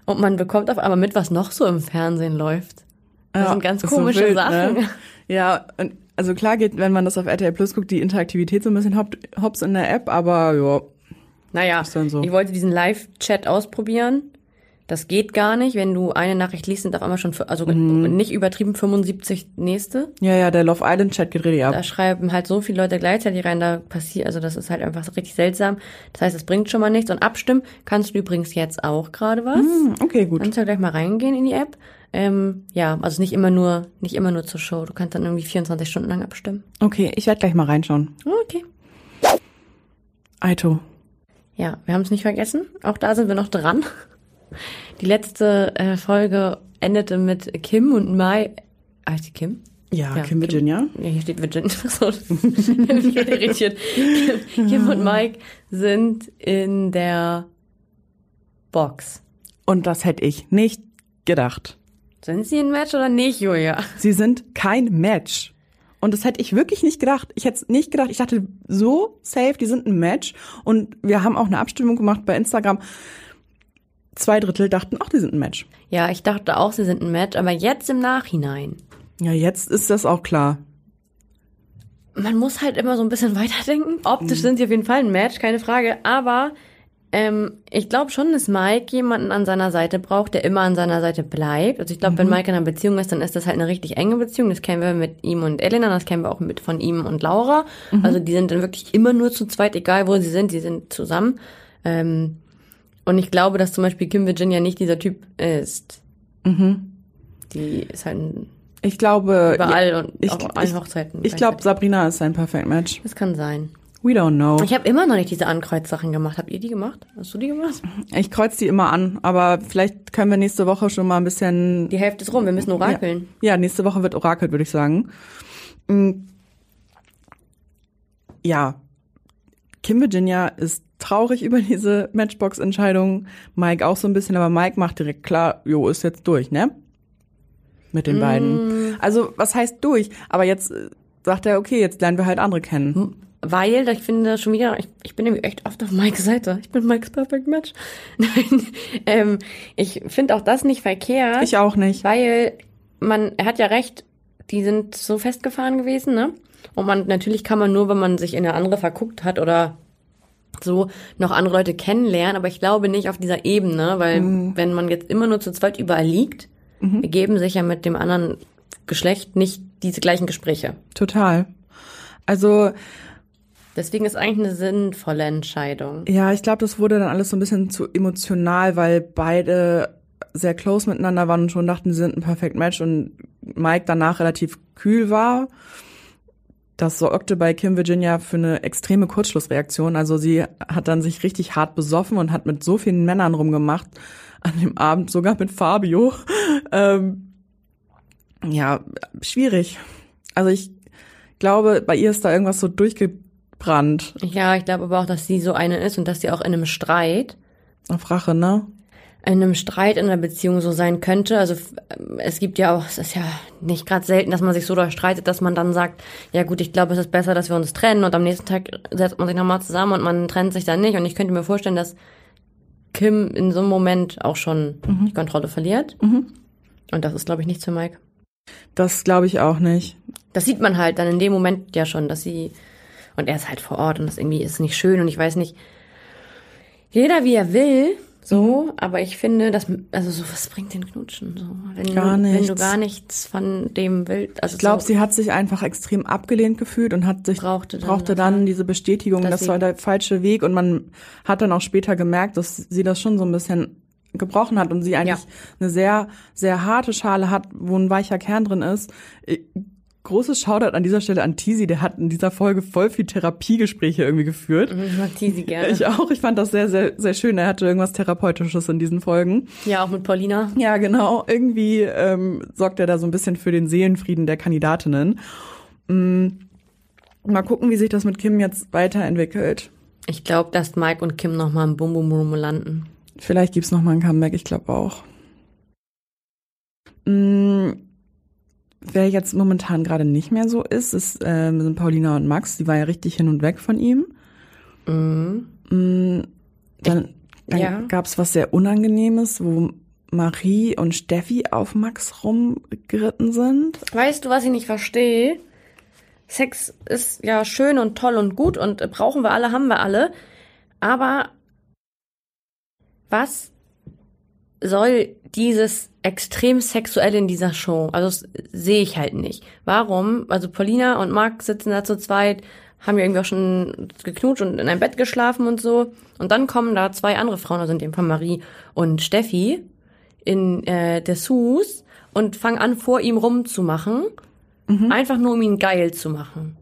Und man bekommt auf einmal mit, was noch so im Fernsehen läuft. Das sind ganz ist so komische wild, Sachen. Ne? Ja, und also klar geht, wenn man das auf RTL Plus guckt, die Interaktivität so ein bisschen hops in der App, aber ja, Naja, so. ich wollte diesen Live-Chat ausprobieren. Das geht gar nicht. Wenn du eine Nachricht liest, sind auf einmal schon, also Mhm. nicht übertrieben 75 nächste. ja, ja, der Love Island Chat geht richtig ab. Da schreiben halt so viele Leute gleichzeitig rein, da passiert, also das ist halt einfach so richtig seltsam. Das heißt, es bringt schon mal nichts. Und abstimmen kannst du übrigens jetzt auch gerade was. Hm, okay, gut. Kannst ja gleich mal reingehen in die App. Ähm, ja, also nicht immer nur, nicht immer nur zur Show. Du kannst dann irgendwie 24 Stunden lang abstimmen. Okay, ich werde gleich mal reinschauen. Okay. Aito. Ja, wir haben es nicht vergessen. Auch da sind wir noch dran. Die letzte äh, Folge endete mit Kim und Mai. Heißt die Kim? Ja, Ja, Kim Kim. Virginia. Ja, hier steht Virgin. So, ich bin irritiert. Kim, Kim und Mike sind in der Box. Und das hätte ich nicht gedacht. Sind sie ein Match oder nicht, Julia? Sie sind kein Match. Und das hätte ich wirklich nicht gedacht. Ich hätte es nicht gedacht. Ich dachte so safe, die sind ein Match. Und wir haben auch eine Abstimmung gemacht bei Instagram. Zwei Drittel dachten, ach, die sind ein Match. Ja, ich dachte auch, sie sind ein Match, aber jetzt im Nachhinein. Ja, jetzt ist das auch klar. man muss halt immer so ein bisschen weiterdenken. Optisch sind sie auf jeden Fall ein Match, keine Frage. Aber ähm, ich glaube schon, dass Mike jemanden an seiner Seite braucht, der immer an seiner Seite bleibt. Also ich glaube, wenn Mike in einer Beziehung ist, dann ist das halt eine richtig enge Beziehung. Das kennen wir mit ihm und Elena, das kennen wir auch mit von ihm und Laura. Also die sind dann wirklich immer nur zu zweit, egal wo sie sind, die sind zusammen. Ähm, und ich glaube, dass zum Beispiel Kim Virginia nicht dieser Typ ist. Die ist halt Ich glaube. überall und ich, auf allen ich, Hochzeiten. ich glaube, gleichzeitig. Sabrina ist ein Perfect Match. das kann sein. We don't know. Ich habe immer noch nicht diese Ankreuzsachen gemacht. Habt ihr die gemacht? Hast du die gemacht? Ich kreuz die immer an, aber vielleicht können wir nächste Woche schon mal ein bisschen. Die Hälfte ist rum. Wir müssen orakeln. Ja, nächste Woche wird orakelt, würde ich sagen. Mm. Ja, Kim Virginia ist traurig über diese Matchbox-Entscheidung. Mike auch so ein bisschen, aber Mike macht direkt klar, jo, ist jetzt durch, ne? Mit den beiden. Also, was heißt durch? Aber jetzt äh, sagt er, okay, jetzt lernen wir halt andere kennen. Weil ich finde schon wieder, ich, ich bin nämlich echt oft auf Mikes Seite. Ich bin Mikes Perfect Match. Nein, ähm, ich finde auch das nicht verkehrt. Ich auch nicht. Weil man, er hat ja recht, die sind so festgefahren gewesen, ne? Und man, natürlich kann man nur, wenn man sich in eine andere verguckt hat oder so, noch andere Leute kennenlernen, aber ich glaube nicht auf dieser Ebene, weil wenn man jetzt immer nur zu zweit überall liegt, ergeben sich ja mit dem anderen Geschlecht nicht diese gleichen Gespräche. Total. Also, Deswegen ist eigentlich eine sinnvolle Entscheidung. Ja, ich glaube, das wurde dann alles so ein bisschen zu emotional, weil beide sehr close miteinander waren und schon dachten, sie sind ein Perfect Match und Mike danach relativ kühl war. Das sorgte bei Kim Virginia für eine extreme Kurzschlussreaktion. Also sie hat dann sich richtig hart besoffen und hat mit so vielen Männern rumgemacht an dem Abend, sogar mit Fabio. Ähm, ja, schwierig. Also ich glaube, bei ihr ist da irgendwas so durchgebrannt Ja, ich glaube aber auch, dass sie so eine ist und dass sie auch in einem Streit, auf Rache, ne? In einem Streit in einer Beziehung so sein könnte. Also f- es gibt ja auch, es ist ja nicht gerade selten, dass man sich so doll streitet, dass man dann sagt, ja gut, ich glaube, es ist besser, dass wir uns trennen und am nächsten Tag setzt man sich nochmal zusammen und man trennt sich dann nicht. Und ich könnte mir vorstellen, dass Kim in so einem Moment auch schon die Kontrolle verliert. Und das ist, glaube ich, nichts für Mike. Das glaube ich auch nicht. Das sieht man halt dann in dem Moment ja schon, dass sie und er ist halt vor Ort und das irgendwie ist nicht schön und ich weiß nicht, jeder wie er will, so, aber ich finde, dass also so was bringt den Knutschen so, wenn Gar du, wenn du nichts. gar nichts von dem willst, also Ich glaube, so, sie hat sich einfach extrem abgelehnt gefühlt und hat sich Brauchte dann brauchte dann ja. diese Bestätigung, das war der falsche Weg und man hat dann auch später gemerkt, dass sie das schon so ein bisschen gebrochen hat und sie eigentlich Ja. eine sehr sehr harte Schale hat, wo ein weicher Kern drin ist. Großes Shoutout an dieser Stelle an Tizi, der hat in dieser Folge voll viel Therapiegespräche irgendwie geführt. Ich mag Tizi gerne. Ich auch, ich fand das sehr, sehr, sehr schön. Er hatte irgendwas Therapeutisches in diesen Folgen. ja, auch mit Paulina. Ja, genau. Irgendwie ähm, sorgt er da so ein bisschen für den Seelenfrieden der Kandidatinnen. Mm, mal gucken, wie sich das mit Kim jetzt weiterentwickelt. Ich glaube, dass Mike und Kim noch mal im Bum Bum Room landen. Vielleicht gibt's noch mal ein Comeback, ich glaube auch. Mm, wer jetzt momentan gerade nicht mehr so ist, ist ähm, sind Paulina und Max. Die war ja richtig hin und weg von ihm. Mhm. Mm, dann dann ja. gab's was sehr Unangenehmes, wo Marie und Steffi auf Max rumgeritten sind. Weißt du, was ich nicht verstehe? Sex ist ja schön und toll und gut und brauchen wir alle, haben wir alle. Aber was soll dieses extrem sexuelle in dieser Show? Also das sehe ich halt nicht. Warum? Also Paulina und Marc sitzen da zu zweit, haben ja irgendwie auch schon geknutscht und in einem Bett geschlafen und so. Und dann kommen da zwei andere Frauen, also in dem Fall Marie und Steffi, in äh, Dessous und fangen an, vor ihm rumzumachen. Einfach nur, um ihn geil zu machen.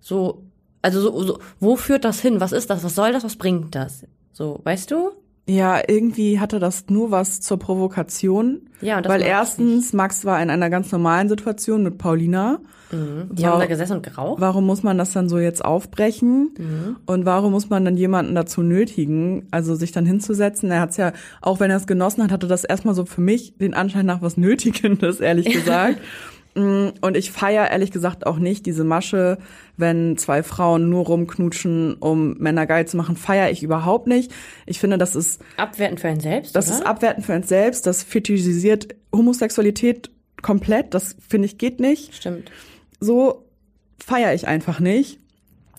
So, also so, so, wo führt das hin? Was ist das? Was soll das? Was bringt das? So, weißt du? Ja, irgendwie hatte das nur was zur Provokation. Ja, und das weil erstens, Max war in einer ganz normalen Situation mit Paulina. Die haben da gesessen und geraucht. Warum muss man das dann so jetzt aufbrechen? Mhm. Und warum muss man dann jemanden dazu nötigen, also sich dann hinzusetzen? Er hat's ja, auch wenn er es genossen hat, hatte das erstmal so für mich den Anschein nach was Nötigendes, ehrlich gesagt. Mm, Und ich feier ehrlich gesagt auch nicht diese Masche, wenn zwei Frauen nur rumknutschen, um Männer geil zu machen, feier ich überhaupt nicht. Ich finde, das ist Abwertend für einen selbst, das oder? ist abwertend für uns selbst, das fetischisiert Homosexualität komplett, das finde ich geht nicht. Stimmt. So feiere ich einfach nicht.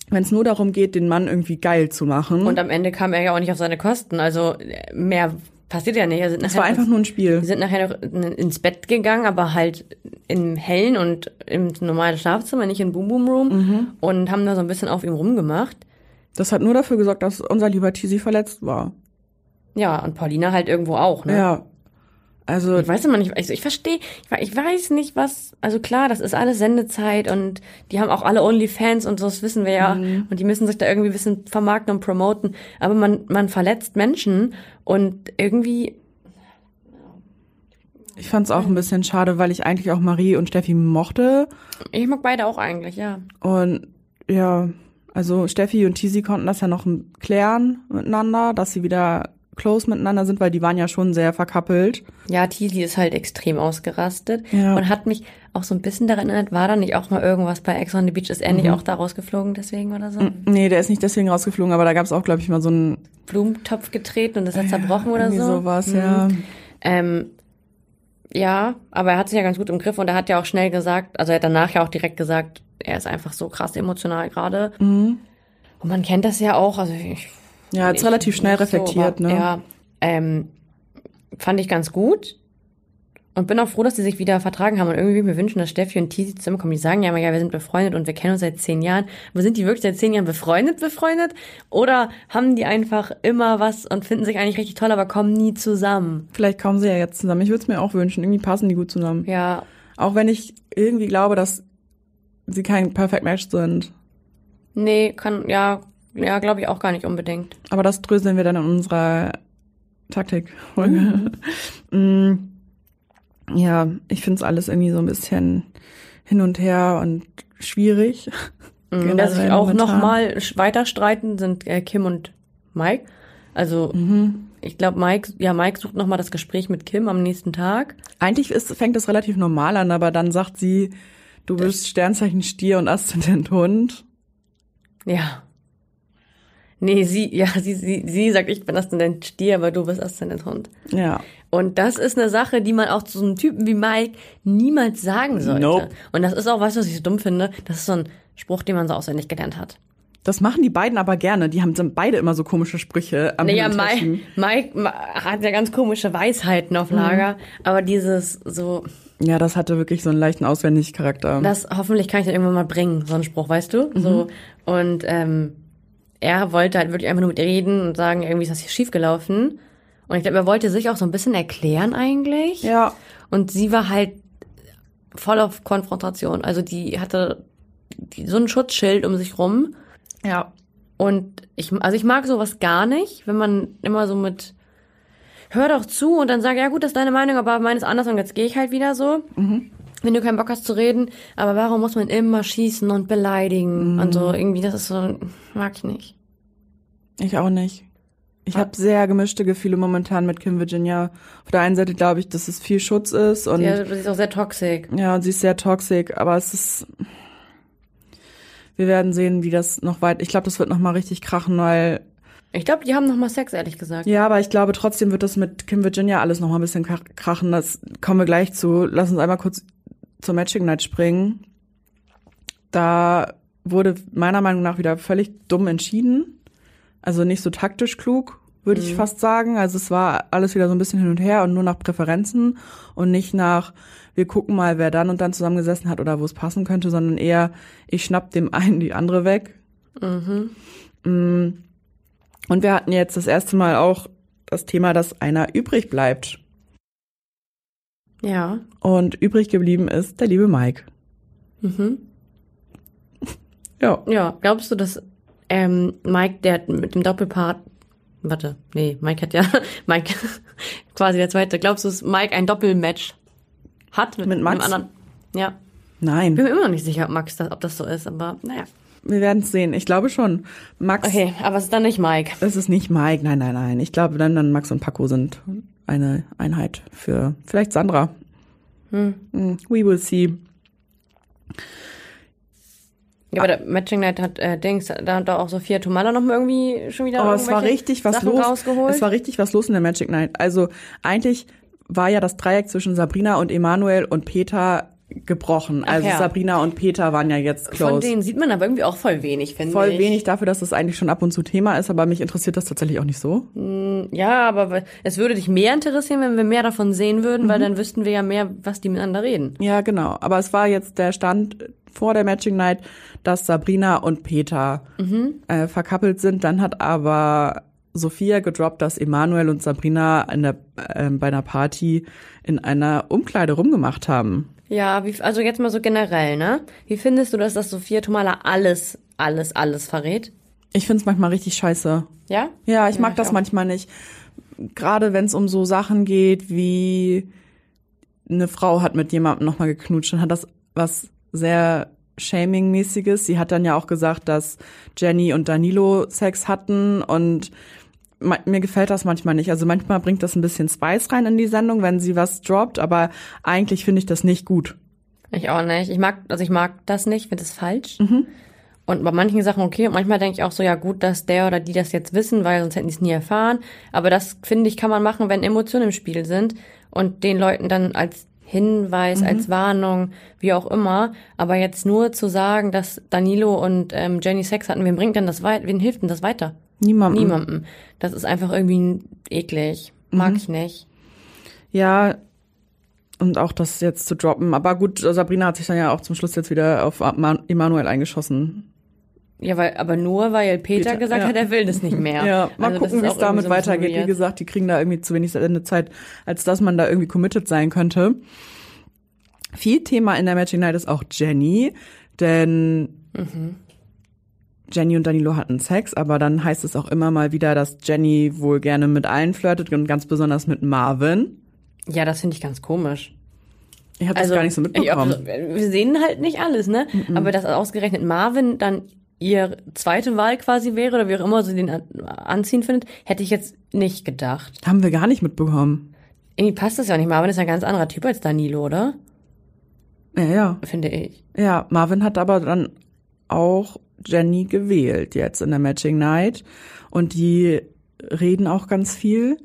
Wenn es nur darum geht, den Mann irgendwie geil zu machen. Und am Ende kam er ja auch nicht auf seine Kosten. Also äh, mehr passiert ja nicht. Sind es war einfach nur ein Spiel. Wir sind nachher noch ins Bett gegangen, aber halt im hellen und im normalen Schlafzimmer, nicht im Boom Boom Room Mhm. und haben da so ein bisschen auf ihm rumgemacht. Das hat nur dafür gesorgt, dass unser lieber Tizi verletzt war. Ja, und Paulina halt irgendwo auch, ne? Ja. Also, Ich weiß immer nicht, also ich verstehe, ich, we- ich weiß nicht, was, also klar, das ist alles Sendezeit und die haben auch alle Onlyfans und so, das wissen wir ja. Mhm. Und die müssen sich da irgendwie ein bisschen vermarkten und promoten. Aber man, man verletzt Menschen und irgendwie, ich fand es auch ein bisschen schade, weil ich eigentlich auch Marie und Steffi mochte. ich mag beide auch eigentlich, ja. Und ja, also Steffi und Tizi konnten das ja noch klären miteinander, dass sie wieder close miteinander sind, weil die waren ja schon sehr verkappelt. Ja, Tili ist halt extrem ausgerastet Ja. und hat mich auch so ein bisschen daran erinnert, war da nicht auch mal irgendwas bei Ex on the Beach? Ist er Mhm. nicht auch da rausgeflogen deswegen oder so? Nee, der ist nicht deswegen rausgeflogen, aber da gab es auch, glaube ich, mal so ein Blumentopf getreten und das hat zerbrochen oder so? sowas, Mhm. ja. Ähm, ja, aber er hat sich ja ganz gut im Griff und er hat ja auch schnell gesagt, also er hat danach ja auch direkt gesagt, er ist einfach so krass emotional gerade. Mhm. Und man kennt das ja auch, also ich Ja, nicht- relativ schnell so, reflektiert, aber, ne? Ja, ähm, fand ich ganz gut. Und bin auch froh, dass die sich wieder vertragen haben. Und irgendwie mir wünschen, dass Steffi und Tizi zusammenkommen. Die sagen ja immer, ja, wir sind befreundet und wir kennen uns seit zehn Jahren. Aber sind die wirklich seit zehn Jahren befreundet, befreundet? Oder haben die einfach immer was und finden sich eigentlich richtig toll, aber kommen nie zusammen? Vielleicht kommen sie ja jetzt zusammen. Ich würde es mir auch wünschen. Irgendwie passen die gut zusammen. Ja, Auch wenn ich irgendwie glaube, dass sie kein Perfect Match sind. nee, kann, ja, ja, glaube ich auch gar nicht unbedingt. Aber das dröseln wir dann in unserer Taktikfolge. Mm. Ja, ich finde es alles irgendwie so ein bisschen hin und her und schwierig. Mhm, Wer sich auch nochmal weiter streiten, sind äh, Kim und Mike. Also, Mhm. ich glaube, Mike, ja, Mike sucht nochmal das Gespräch mit Kim am nächsten Tag. Eigentlich ist, fängt es relativ normal an, aber dann sagt sie, du bist Sternzeichen Stier und Aszendent Hund. Ja. Nee, sie, ja, sie, sie, sie sagt, ich bin Aszendent Stier, aber du bist Aszendent Hund. Ja. Und das ist eine Sache, die man auch zu so einem Typen wie Mike niemals sagen sollte. Nope. Und das ist auch, weißt du, was ich so dumm finde? Das ist so ein Spruch, den man so auswendig gelernt hat. Das machen die beiden aber gerne. Die haben sind beide immer so komische Sprüche am Naja, Mike. Mike hat ja ganz komische Weisheiten auf Lager, aber dieses so, Ja, das hatte wirklich so einen leichten Auswendigcharakter. das hoffentlich kann ich dann irgendwann mal bringen, so einen Spruch, weißt du? So und ähm, er wollte halt wirklich einfach nur mit ihr reden und sagen, irgendwie ist das hier schiefgelaufen. Und ich glaube, er wollte sich auch so ein bisschen erklären eigentlich. ja. Und sie war halt voll auf Konfrontation. Also die hatte so ein Schutzschild um sich rum. Ja. Und ich, also ich mag sowas gar nicht, wenn man immer so mit, hör doch zu und dann sag, ja gut, das ist deine Meinung, aber meine ist anders und jetzt gehe ich halt wieder so. Wenn du keinen Bock hast zu reden, aber warum muss man immer schießen und beleidigen und so irgendwie, das ist so, mag ich nicht. Ich auch nicht. Ich habe sehr gemischte Gefühle momentan mit Kim Virginia. Auf der einen Seite glaube ich, dass es viel Schutz ist und Ja, sie ist auch sehr toxisch. ja, und sie ist sehr toxisch, aber es ist wir werden sehen, wie das noch weit. Ich glaube, das wird noch mal richtig krachen, weil Ich glaube, die haben noch mal Sex, ehrlich gesagt. ja, aber ich glaube trotzdem wird das mit Kim Virginia alles noch mal ein bisschen krach- krachen. Das kommen wir gleich zu. Lass uns einmal kurz zur Matching Night springen. Da wurde meiner Meinung nach wieder völlig dumm entschieden. Also nicht so taktisch klug, würde ich fast sagen. Also es war alles wieder so ein bisschen hin und her und nur nach Präferenzen und nicht nach, wir gucken mal, wer dann und dann zusammengesessen hat oder wo es passen könnte, sondern eher, ich schnapp dem einen die andere weg. Mm. Und wir hatten jetzt das erste Mal auch das Thema, dass einer übrig bleibt. Ja. Und übrig geblieben ist der liebe Mike. Mhm. Ja. Ja, glaubst du, dass ähm, Mike, der mit dem Doppelpaar, warte, nee, Mike hat ja, Mike, quasi der zweite, glaubst du, dass Mike ein Doppelmatch hat mit, Mit Max? einem anderen? Ja, Nein, bin mir immer noch nicht sicher, ob Max, das, ob das so ist, aber naja. wir werden es sehen. Ich glaube schon. Max, Okay, aber es ist dann nicht Mike. es ist nicht Mike. Nein, nein, nein. Ich glaube, dann, dann Max und Paco sind eine Einheit für vielleicht Sandra. Hm, We will see. Ja, aber der Matching Night hat äh, Dings, da hat auch Sophia Tomala noch mal irgendwie schon wieder Aber es war richtig was Sachen los. rausgeholt. Es war richtig was los in der Magic Night. Also eigentlich war ja das Dreieck zwischen Sabrina und Emanuel und Peter gebrochen. Also ja. Sabrina und Peter waren ja jetzt close. Von denen sieht man aber irgendwie auch voll wenig, finde Voll ich. wenig dafür, dass das eigentlich schon ab und zu Thema ist, aber mich interessiert das tatsächlich auch nicht so. Ja, aber es würde dich mehr interessieren, wenn wir mehr davon sehen würden, Mhm. weil dann wüssten wir ja mehr, was die miteinander reden. Ja, genau. Aber es war jetzt der Stand vor der Matching Night, dass Sabrina und Peter äh, verkappelt sind. Dann hat aber Sophia gedroppt, dass Emanuel und Sabrina in der, äh, bei einer Party in einer Umkleide rumgemacht haben. Ja, wie, also jetzt mal so generell, ne? Wie findest du das, dass Sophia Tomala alles, alles, alles verrät? Ich find's manchmal richtig scheiße. Ja? Ja, ich mag ich das auch. manchmal nicht. Gerade wenn es um so Sachen geht wie eine Frau hat mit jemandem nochmal geknutscht, dann hat das was sehr Shaming-mäßiges. Sie hat dann ja auch gesagt, dass Jenny und Danilo Sex hatten und mir gefällt das manchmal nicht. Also manchmal bringt das ein bisschen Spice rein in die Sendung, wenn sie was droppt, aber eigentlich finde ich das nicht gut. Ich auch nicht. Ich mag, also ich mag das nicht, finde es falsch. Mhm. Und bei manchen Sachen okay. Und manchmal denke ich auch so, ja gut, dass der oder die das jetzt wissen, weil sonst hätten die es nie erfahren. Aber das, finde ich, kann man machen, wenn Emotionen im Spiel sind und den Leuten dann als Hinweis, als Warnung, wie auch immer. Aber jetzt nur zu sagen, dass Danilo und ähm, Jenny Sex hatten, wem bringt denn das weiter? Wen hilft denn das weiter? Niemandem. Niemandem. Das ist einfach irgendwie eklig. Mag ich nicht. Ja, und auch das jetzt zu droppen. Aber gut, Sabrina hat sich dann ja auch zum Schluss jetzt wieder auf Ma- Emanuel eingeschossen. Ja, weil, aber nur weil Peter, Peter, gesagt ja. hat, er will das nicht mehr. Ja, mal Also gucken, wie es damit so weitergeht. Wie gesagt, die kriegen da irgendwie zu wenig Sendezeit, als dass man da irgendwie committed sein könnte. Viel Thema in der Matching Night ist auch Jenny, denn Mhm. Jenny und Danilo hatten Sex, aber dann heißt es auch immer mal wieder, dass Jenny wohl gerne mit allen flirtet und ganz besonders mit Marvin. Ja, das finde ich ganz komisch. Ich habe das gar nicht so Also, ich- mitbekommen. ob- wir sehen halt nicht alles, ne? Aber dass ausgerechnet Marvin dann ihr zweite Wahl quasi wäre oder wie auch immer sie den an- anziehen findet, hätte ich jetzt nicht gedacht. Haben wir gar nicht mitbekommen. Irgendwie passt das ja nicht. Marvin ist ein ganz anderer Typ als Danilo, oder? Ja, ja. Finde ich. Ja, Marvin hat aber dann auch Jenny gewählt jetzt in der Matching Night und die reden auch ganz viel.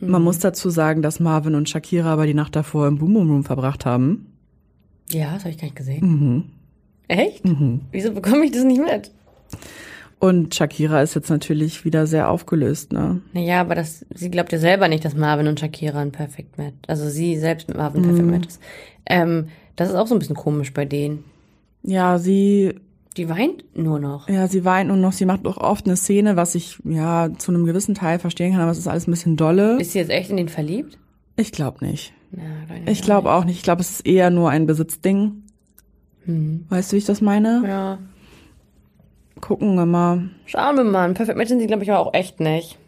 Man muss dazu sagen, dass Marvin und Shakira aber die Nacht davor im Boom Boom Room verbracht haben. Ja, das habe ich gar nicht gesehen. Echt? Wieso bekomme ich das nicht mit? Und Shakira ist jetzt natürlich wieder sehr aufgelöst, ne? Naja, aber das, sie glaubt ja selber nicht, dass Marvin und Shakira ein Perfect Match, also sie selbst mit Marvin ein Perfect Match ist. Ähm, das ist auch so ein bisschen komisch bei denen. Ja, sie, Die weint nur noch. ja, sie weint nur noch, sie macht auch oft eine Szene, was ich, ja, zu einem gewissen Teil verstehen kann, aber es ist alles ein bisschen dolle. Ist sie jetzt echt in den verliebt? Ich glaube nicht. Glaub Ich glaube auch nicht. Ich glaube, es ist eher nur ein Besitzding. Hm. Weißt du, wie ich das meine? Ja. Gucken wir mal. Schauen wir mal. Perfect Match sind sie, glaube ich, aber auch echt nicht.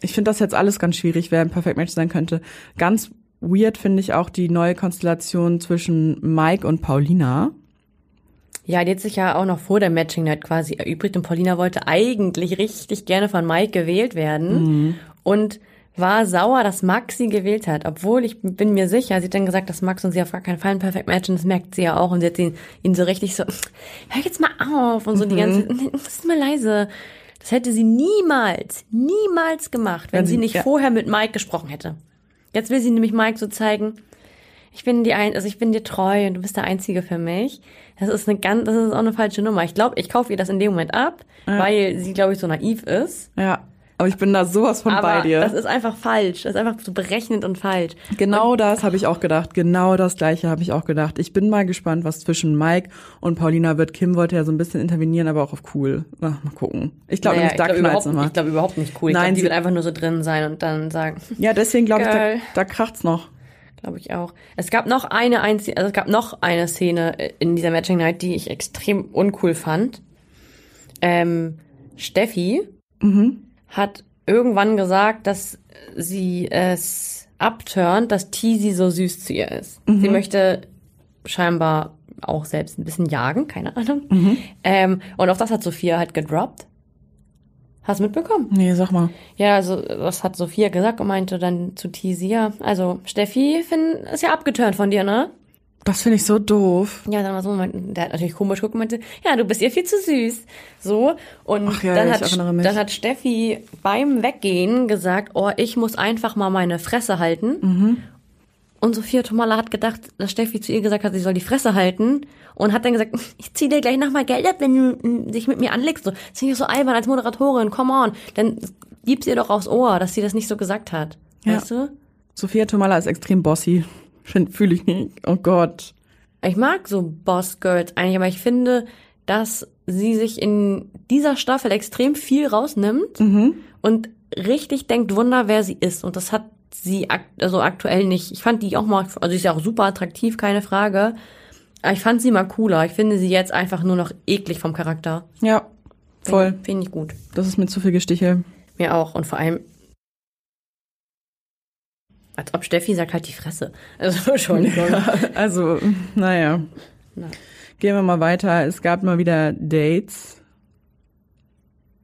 Ich finde das jetzt alles ganz schwierig, wer ein Perfect Match sein könnte. Ganz weird finde ich auch die neue Konstellation zwischen Mike und Paulina. Ja, die hat sich ja auch noch vor der Matching Night quasi erübrigt und Paulina wollte eigentlich richtig gerne von Mike gewählt werden und war sauer, dass Max sie gewählt hat, obwohl ich bin mir sicher, sie hat dann gesagt, dass Max und sie auf gar keinen Fall ein Perfect Match und das merkt sie ja auch und sie hat ihn, ihn so richtig so, hör jetzt mal auf und so die ganze, ist mal leise. Das hätte sie niemals, niemals gemacht, wenn, Wenn sie sie- nicht ja. vorher mit Mike gesprochen hätte. Jetzt will sie nämlich Mike so zeigen, ich bin die ein, also ich bin dir treu und du bist der Einzige für mich. Das ist eine ganz, das ist auch eine falsche Nummer. Ich glaube, ich kaufe ihr das in dem Moment ab, weil sie, glaube ich, so naiv ist. Ja. Aber ich bin da sowas von Aber bei dir. das ist einfach falsch. Das ist einfach so berechnend und falsch. Genau das habe ich auch gedacht. Genau das gleiche habe ich auch gedacht. Ich bin mal gespannt, was zwischen Mike und Paulina wird. Kim wollte ja so ein bisschen intervenieren, aber auch auf cool. Ach, mal gucken. Ich glaube Naja, nämlich, da ich überhaupt, nochmal. ich glaube überhaupt nicht cool. Ich Nein, glaube, die sie- wird einfach nur so drin sein und dann sagen, Ja, deswegen glaube ich, da, da kracht's noch. Glaube ich auch. Es gab noch eine einzige, also es gab noch eine Szene in dieser Matching Night, die ich extrem uncool fand. Ähm, Steffi hat irgendwann gesagt, dass sie es abturnt, dass Teasy so süß zu ihr ist. Sie möchte scheinbar auch selbst ein bisschen jagen, keine Ahnung. Ähm, und auch das hat Sophia halt gedroppt. Hast du mitbekommen? Nee, sag mal. Ja, also das hat Sophia gesagt und meinte dann zu ja, also Steffi find, ist ja abgeturnt von dir, ne? Das finde ich so doof. Ja, dann war so, der hat natürlich komisch geguckt und meinte, ja, du bist ihr viel zu süß. So. Und Ach ja, dann, ich hat, dann hat Steffi beim Weggehen gesagt, oh, ich muss einfach mal meine Fresse halten. Mhm. Und Sophia Tomala hat gedacht, dass Steffi zu ihr gesagt hat, sie soll die Fresse halten. Und hat dann gesagt, ich zieh dir gleich nochmal Geld ab, wenn du mm, dich mit mir anlegst. So, das finde ich so albern als Moderatorin, come on. Dann gib's ihr doch aufs Ohr, dass sie das nicht so gesagt hat. Ja. Weißt du? Sophia Tomala ist extrem bossy. Fühle ich nicht. Oh Gott. Ich mag so Boss Girls eigentlich, aber ich finde, dass sie sich in dieser Staffel extrem viel rausnimmt und richtig denkt, Wunder, wer sie ist. Und das hat sie ak also aktuell nicht. Ich fand die auch mal, also sie ist ja auch super attraktiv, keine Frage. Aber ich fand sie mal cooler. Ich finde sie jetzt einfach nur noch eklig vom Charakter. Ja, voll. Finde ich gut. Das ist mir zu viel Gestichel. Mir auch. Und vor allem, als ob Steffi sagt halt die Fresse. Also, Entschuldigung. Also, naja. Na. Gehen wir mal weiter. Es gab mal wieder Dates.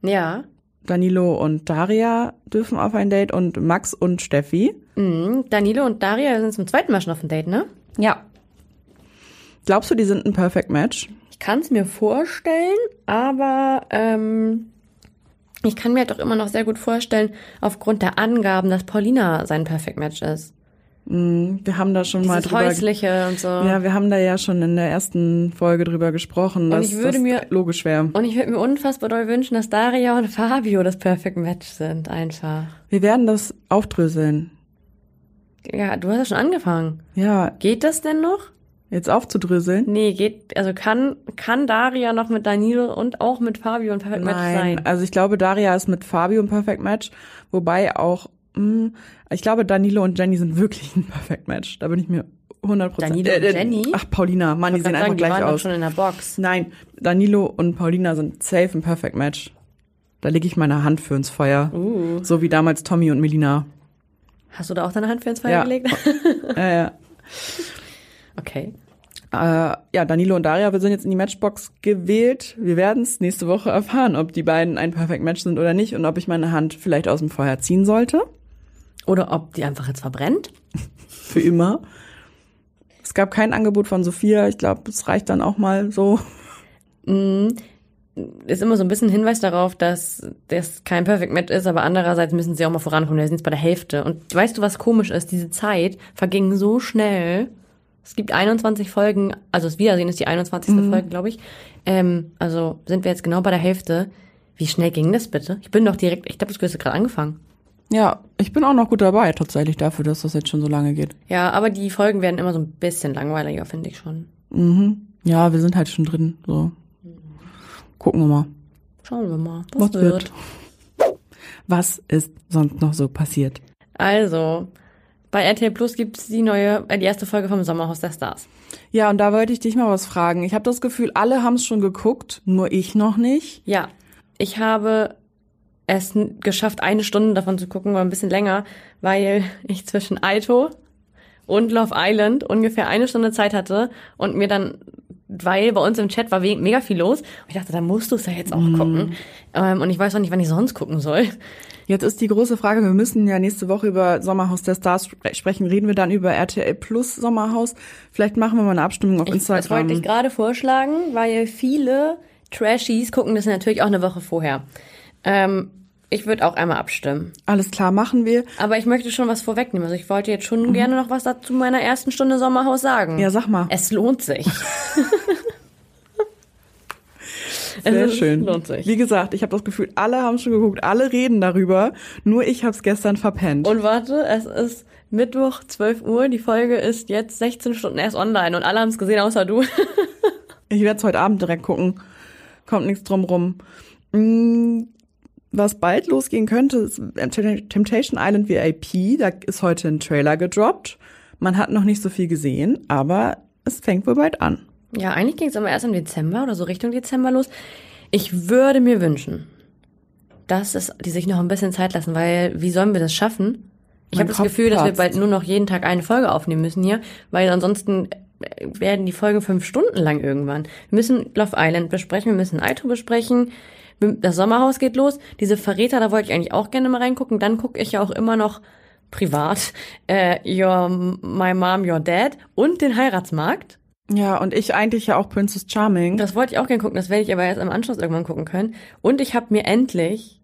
Ja. Danilo und Daria dürfen auf ein Date und Max und Steffi. Mhm. Danilo und Daria sind zum zweiten Mal schon auf dem Date, ne? Ja. Glaubst du, die sind ein Perfect Match? Ich kann es mir vorstellen, aber ähm, ich kann mir halt auch immer noch sehr gut vorstellen, aufgrund der Angaben, dass Paulina sein Perfect Match ist. Wir haben da schon mal Dieses drüber. Häusliche und so. Ja, wir haben da ja schon in der ersten Folge drüber gesprochen, dass ich würde das mir- logisch wäre. Und ich würde mir unfassbar doll wünschen, dass Daria und Fabio das Perfect Match sind, einfach. Wir werden das aufdröseln. Ja, du hast ja schon angefangen. Ja, Geht das denn noch? jetzt aufzudröseln. Nee, geht, also kann, kann Daria noch mit Danilo und auch mit Fabio ein Perfect Match Nein, sein? also ich glaube, Daria ist mit Fabio ein Perfect Match, wobei auch, mh, ich glaube, Danilo und Jenny sind wirklich ein Perfect Match. Da bin ich mir 100 Prozent. Danilo und Jenny? Ach, Paulina, Mann, die sehen einfach sagen, die gleich waren doch aus. schon in der Box. Nein, Danilo und Paulina sind safe ein Perfect Match. Da lege ich meine Hand für ins Feuer. Uh. So wie damals Tommy und Melina. Hast du da auch deine Hand für ins Feuer Ja. gelegt? Äh, äh, okay. ja, Danilo und Daria, wir sind jetzt in die Matchbox gewählt. Wir werden es nächste Woche erfahren, ob die beiden ein Perfect Match sind oder nicht und ob ich meine Hand vielleicht aus dem Feuer ziehen sollte. Oder ob die einfach jetzt verbrennt? Für immer. Es gab kein Angebot von Sophia. Ich glaube, es reicht dann auch mal so. ist immer so ein bisschen Hinweis darauf, dass das kein Perfect Match ist, aber andererseits müssen sie auch mal vorankommen. Wir sind jetzt bei der Hälfte. Und weißt du, was komisch ist? Diese Zeit verging so schnell. Es gibt 21 Folgen, also das Wiedersehen ist die 21. Folge, glaube ich. Ähm, also sind wir jetzt genau bei der Hälfte. Wie schnell ging das bitte? Ich bin doch direkt, ich glaube, das hast gerade angefangen. Ja, ich bin auch noch gut dabei, tatsächlich dafür, dass das jetzt schon so lange geht. Ja, aber die Folgen werden immer so ein bisschen langweiliger, finde ich schon. Ja, wir sind halt schon drin. So. Gucken wir mal. Schauen wir mal, Was wird? Was ist sonst noch so passiert? Also, Bei RTL Plus gibt's die neue, äh, die erste Folge vom Sommerhaus der Stars. Ja, und da wollte ich dich mal was fragen. Ich habe das Gefühl, alle haben es schon geguckt, nur ich noch nicht. Ja, ich habe es geschafft, eine Stunde davon zu gucken, war ein bisschen länger, weil ich zwischen Aito und Love Island ungefähr eine Stunde Zeit hatte und mir dann, weil bei uns im Chat war mega viel los, und ich dachte, da musst du es ja jetzt auch gucken. Ähm, und ich weiß auch nicht, wann ich sonst gucken soll. Jetzt ist die große Frage, wir müssen ja nächste Woche über Sommerhaus der Stars spre- sprechen. Reden wir dann über RTL Plus Sommerhaus? Vielleicht machen wir mal eine Abstimmung auf Ich, das Instagram. wollte ich gerade vorschlagen, weil viele Trashies gucken das natürlich auch eine Woche vorher. Ähm, ich würde auch einmal abstimmen. Alles klar, machen wir. Aber ich möchte schon was vorwegnehmen. Also ich wollte jetzt schon gerne noch was dazu meiner ersten Stunde Sommerhaus sagen. Ja, sag mal. Es lohnt sich. Sehr es schön. lohnt sich. Wie gesagt, ich habe das Gefühl, alle haben schon geguckt, alle reden darüber. Nur ich habe es gestern verpennt. Und warte, es ist Mittwoch, 12 Uhr. Die Folge ist jetzt 16 Stunden erst online und alle haben es gesehen, außer du. Ich werde es heute Abend direkt gucken. Kommt nichts drum rum. Mm, Was bald losgehen könnte, ist Temptation Island VIP. Da ist heute ein Trailer gedroppt. Man hat noch nicht so viel gesehen, aber es fängt wohl bald an. Ja, eigentlich ging es aber erst im Dezember oder so Richtung Dezember los. Ich würde mir wünschen, dass es, die sich noch ein bisschen Zeit lassen, weil wie sollen wir das schaffen? Ich habe das Gefühl, dass wir platzt. bald nur noch jeden Tag eine Folge aufnehmen müssen hier, weil ansonsten äh, werden die Folgen fünf Stunden lang irgendwann. Wir müssen Love Island besprechen, wir müssen Aito besprechen. Das Sommerhaus geht los. Diese Verräter, da wollte ich eigentlich auch gerne mal reingucken. Dann gucke ich ja auch immer noch privat äh, Your My Mom, Your Dad und den Heiratsmarkt. Ja, und ich eigentlich ja auch Princess Charming. Das wollte ich auch gerne gucken, das werde ich aber erst im Anschluss irgendwann gucken können. Und ich habe mir endlich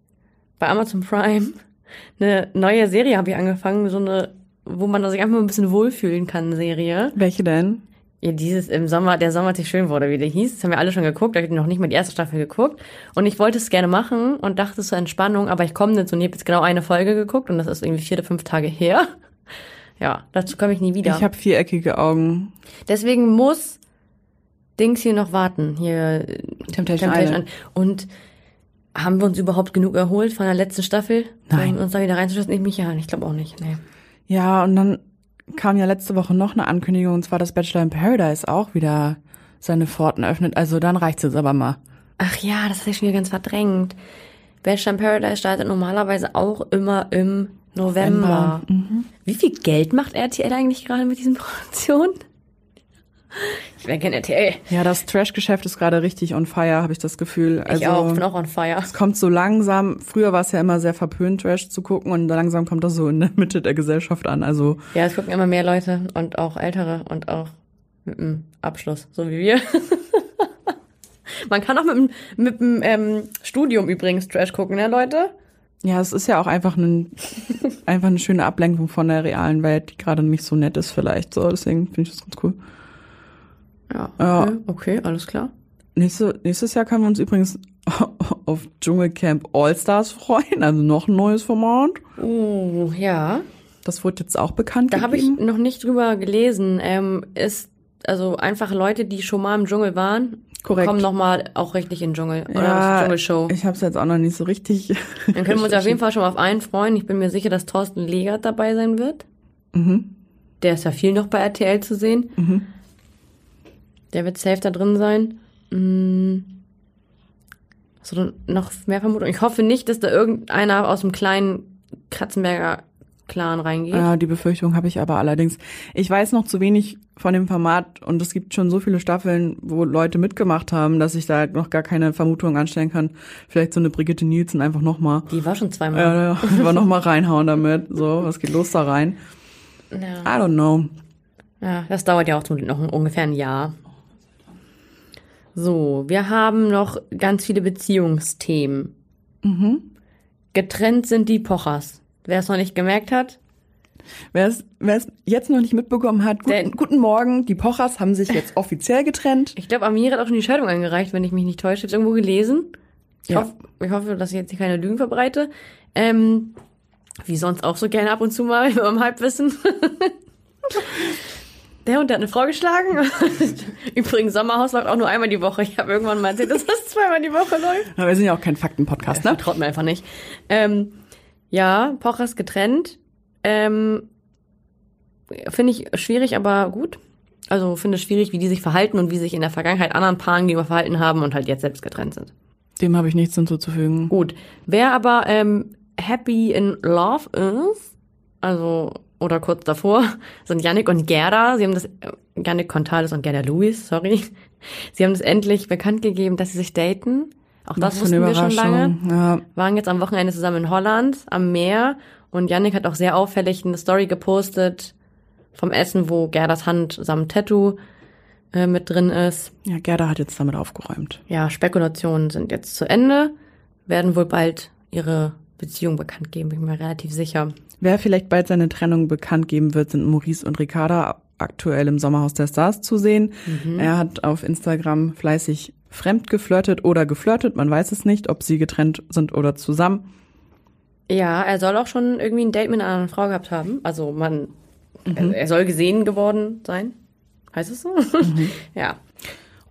bei Amazon Prime eine neue Serie habe ich angefangen, so eine, wo man sich einfach mal ein bisschen wohlfühlen kann, Serie. Welche denn? Ja, dieses im Sommer, der Sommer, als ich schön wurde, wie der hieß. Das haben wir alle schon geguckt, da habe ich noch nicht mal die erste Staffel geguckt. Und ich wollte es gerne machen und dachte zur Entspannung, aber ich komme nicht so. Und ich habe jetzt genau eine Folge geguckt und das ist irgendwie vier oder fünf Tage her. Ja, dazu komme ich nie wieder. Ich habe viereckige Augen. Deswegen muss Dings hier noch warten. Hier Temptation Island. Island. Und haben wir uns überhaupt genug erholt von der letzten Staffel? Nein. Um uns da wieder reinzuschützen? Ich mich ja, ich glaube auch nicht. Nee. Ja, und dann kam ja letzte Woche noch eine Ankündigung, und zwar, dass Bachelor in Paradise auch wieder seine Pforten öffnet. Also dann reicht's jetzt aber mal. Ach ja, das hatte ich schon wieder ganz verdrängt. Bachelor in Paradise startet normalerweise auch immer im November. Mhm. Wie viel Geld macht RTL eigentlich gerade mit diesen Produktionen? Ich gerne RTL. Ja, das Trash-Geschäft ist gerade richtig on fire, habe ich das Gefühl. Also, ich auch, bin auch on fire. Es kommt so langsam, früher war es ja immer sehr verpönt, Trash zu gucken und langsam kommt das so in der Mitte der Gesellschaft an. Also Ja, es gucken immer mehr Leute und auch ältere und auch mit einem Abschluss, so wie wir. Man kann auch mit dem, mit dem ähm, Studium übrigens Trash gucken, ne, Leute? ja, es ist ja auch einfach, ein, einfach eine schöne Ablenkung von der realen Welt, die gerade nicht so nett ist vielleicht. So, deswegen finde ich das ganz cool. Ja, Ja. okay, okay alles klar. Nächste, nächstes Jahr können wir uns übrigens auf Dschungelcamp All-Stars freuen, also noch ein neues Format. Uh, ja. Das wurde jetzt auch bekannt Da habe ich noch nicht drüber gelesen. Ähm, ist also einfach Leute, die schon mal im Dschungel waren, Korrekt. kommen noch mal auch richtig in den Dschungel oder Ja, Dschungelshow. Ich habe es jetzt auch noch nicht so richtig. Dann können wir uns auf jeden Fall schon mal auf einen freuen. Ich bin mir sicher, dass Thorsten Legert dabei sein wird. Mhm. Der ist ja viel noch bei RTL zu sehen. Mhm. Der wird safe da drin sein. Mm. Hast du noch mehr Vermutungen? Ich hoffe nicht, dass da irgendeiner aus dem kleinen Katzenberger Clan reingeht. Ja, die Befürchtung habe ich aber allerdings. Ich weiß noch zu wenig von dem Format und es gibt schon so viele Staffeln, wo Leute mitgemacht haben, dass ich da noch gar keine Vermutung anstellen kann. Vielleicht so eine Brigitte Nielsen einfach nochmal. Die war schon zweimal. Ja, ja, einfach nochmal reinhauen damit. So, was geht los da rein? Ja. I don't know. ja, das dauert ja auch zum noch ungefähr ein Jahr. So, wir haben noch ganz viele Beziehungsthemen. Mhm. Getrennt sind die Pochers. Wer es noch nicht gemerkt hat, Wer es jetzt noch nicht mitbekommen hat, guten, Der- guten Morgen. Die Pochers haben sich jetzt offiziell getrennt. ich glaube, Amir hat auch schon die Scheidung eingereicht, wenn ich mich nicht täusche. Ich habe irgendwo gelesen. Ich, Ja. hoffe, ich hoffe, dass ich jetzt hier keine Lügen verbreite. Ähm, wie sonst auch so gerne ab und zu mal meinem Halbwissen. Der Hund hat eine Frau geschlagen. Übrigens, Sommerhaus läuft auch nur einmal die Woche. Ich habe irgendwann mal erzählt, dass das zweimal die Woche läuft. Aber wir sind ja auch kein Faktenpodcast, ne? Traut mir einfach nicht. Ähm, ja, Pochers getrennt. Ähm, finde ich schwierig, aber gut. Also finde es schwierig, wie die sich verhalten und wie sich in der Vergangenheit anderen Paaren gegenüber verhalten haben und halt jetzt selbst getrennt sind. Dem habe ich nichts hinzuzufügen. Gut. Wer aber ähm, happy in love ist, also oder kurz davor, sind Yannick und Gerda. Sie haben das, äh, Yannick Contales und Gerda Lewis, sorry. Sie haben das endlich bekannt gegeben, dass sie sich daten. Auch das eine wussten wir schon lange. Ja. Waren jetzt am Wochenende zusammen in Holland am Meer und Yannick hat auch sehr auffällig eine Story gepostet vom Essen, wo Gerdas Hand samt Tattoo äh, mit drin ist. ja, Gerda hat jetzt damit aufgeräumt. Ja, Spekulationen sind jetzt zu Ende, werden wohl bald ihre Beziehung bekannt geben, bin ich mir relativ sicher. Wer vielleicht bald seine Trennung bekannt geben wird, sind Maurice und Ricarda aktuell im Sommerhaus der Stars zu sehen. Er hat auf Instagram fleißig fremd geflirtet oder geflirtet. Man weiß es nicht, ob sie getrennt sind oder zusammen. Ja, er soll auch schon irgendwie ein Date mit einer anderen Frau gehabt haben. Also man, er, er soll gesehen geworden sein. Heißt es so? ja.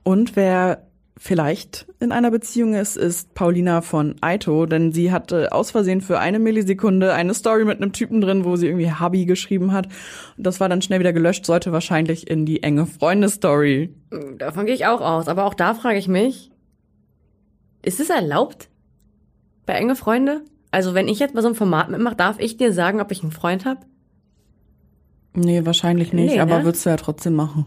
Und wer vielleicht in einer Beziehung ist, ist Paulina von Aito, denn sie hatte aus Versehen für eine Millisekunde eine Story mit einem Typen drin, wo sie irgendwie Hubby geschrieben hat. Das war dann schnell wieder gelöscht, sollte wahrscheinlich in die enge Freunde-Story. Davon gehe ich auch aus. Aber auch da frage ich mich, ist es erlaubt? Bei enge Freunde? Also wenn ich jetzt bei so einem Format mitmache, darf ich dir sagen, ob ich einen Freund habe? Nee, wahrscheinlich nicht, Nee, aber ne? würdest du ja trotzdem machen.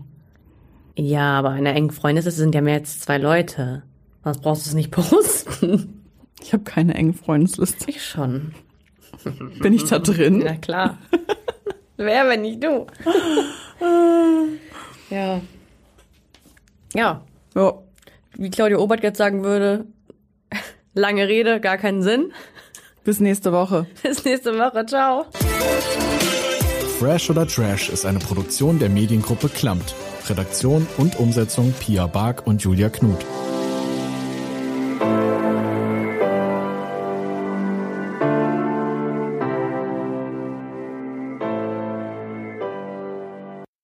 Ja, aber in einer engen Freundesliste sind ja mehr als zwei Leute. Sonst brauchst du es nicht posten. Ich habe keine engen Freundesliste. Ich schon. Bin ich da drin? Na klar. Wer, wenn nicht du? ja. Ja. Ja. Wie Claudia Obert jetzt sagen würde, lange Rede, gar keinen Sinn. Bis nächste Woche. Bis nächste Woche. Ciao. Fresh oder Trash ist eine Produktion der Mediengruppe Klammt. Redaktion und Umsetzung Pia Bark und Julia Knuth.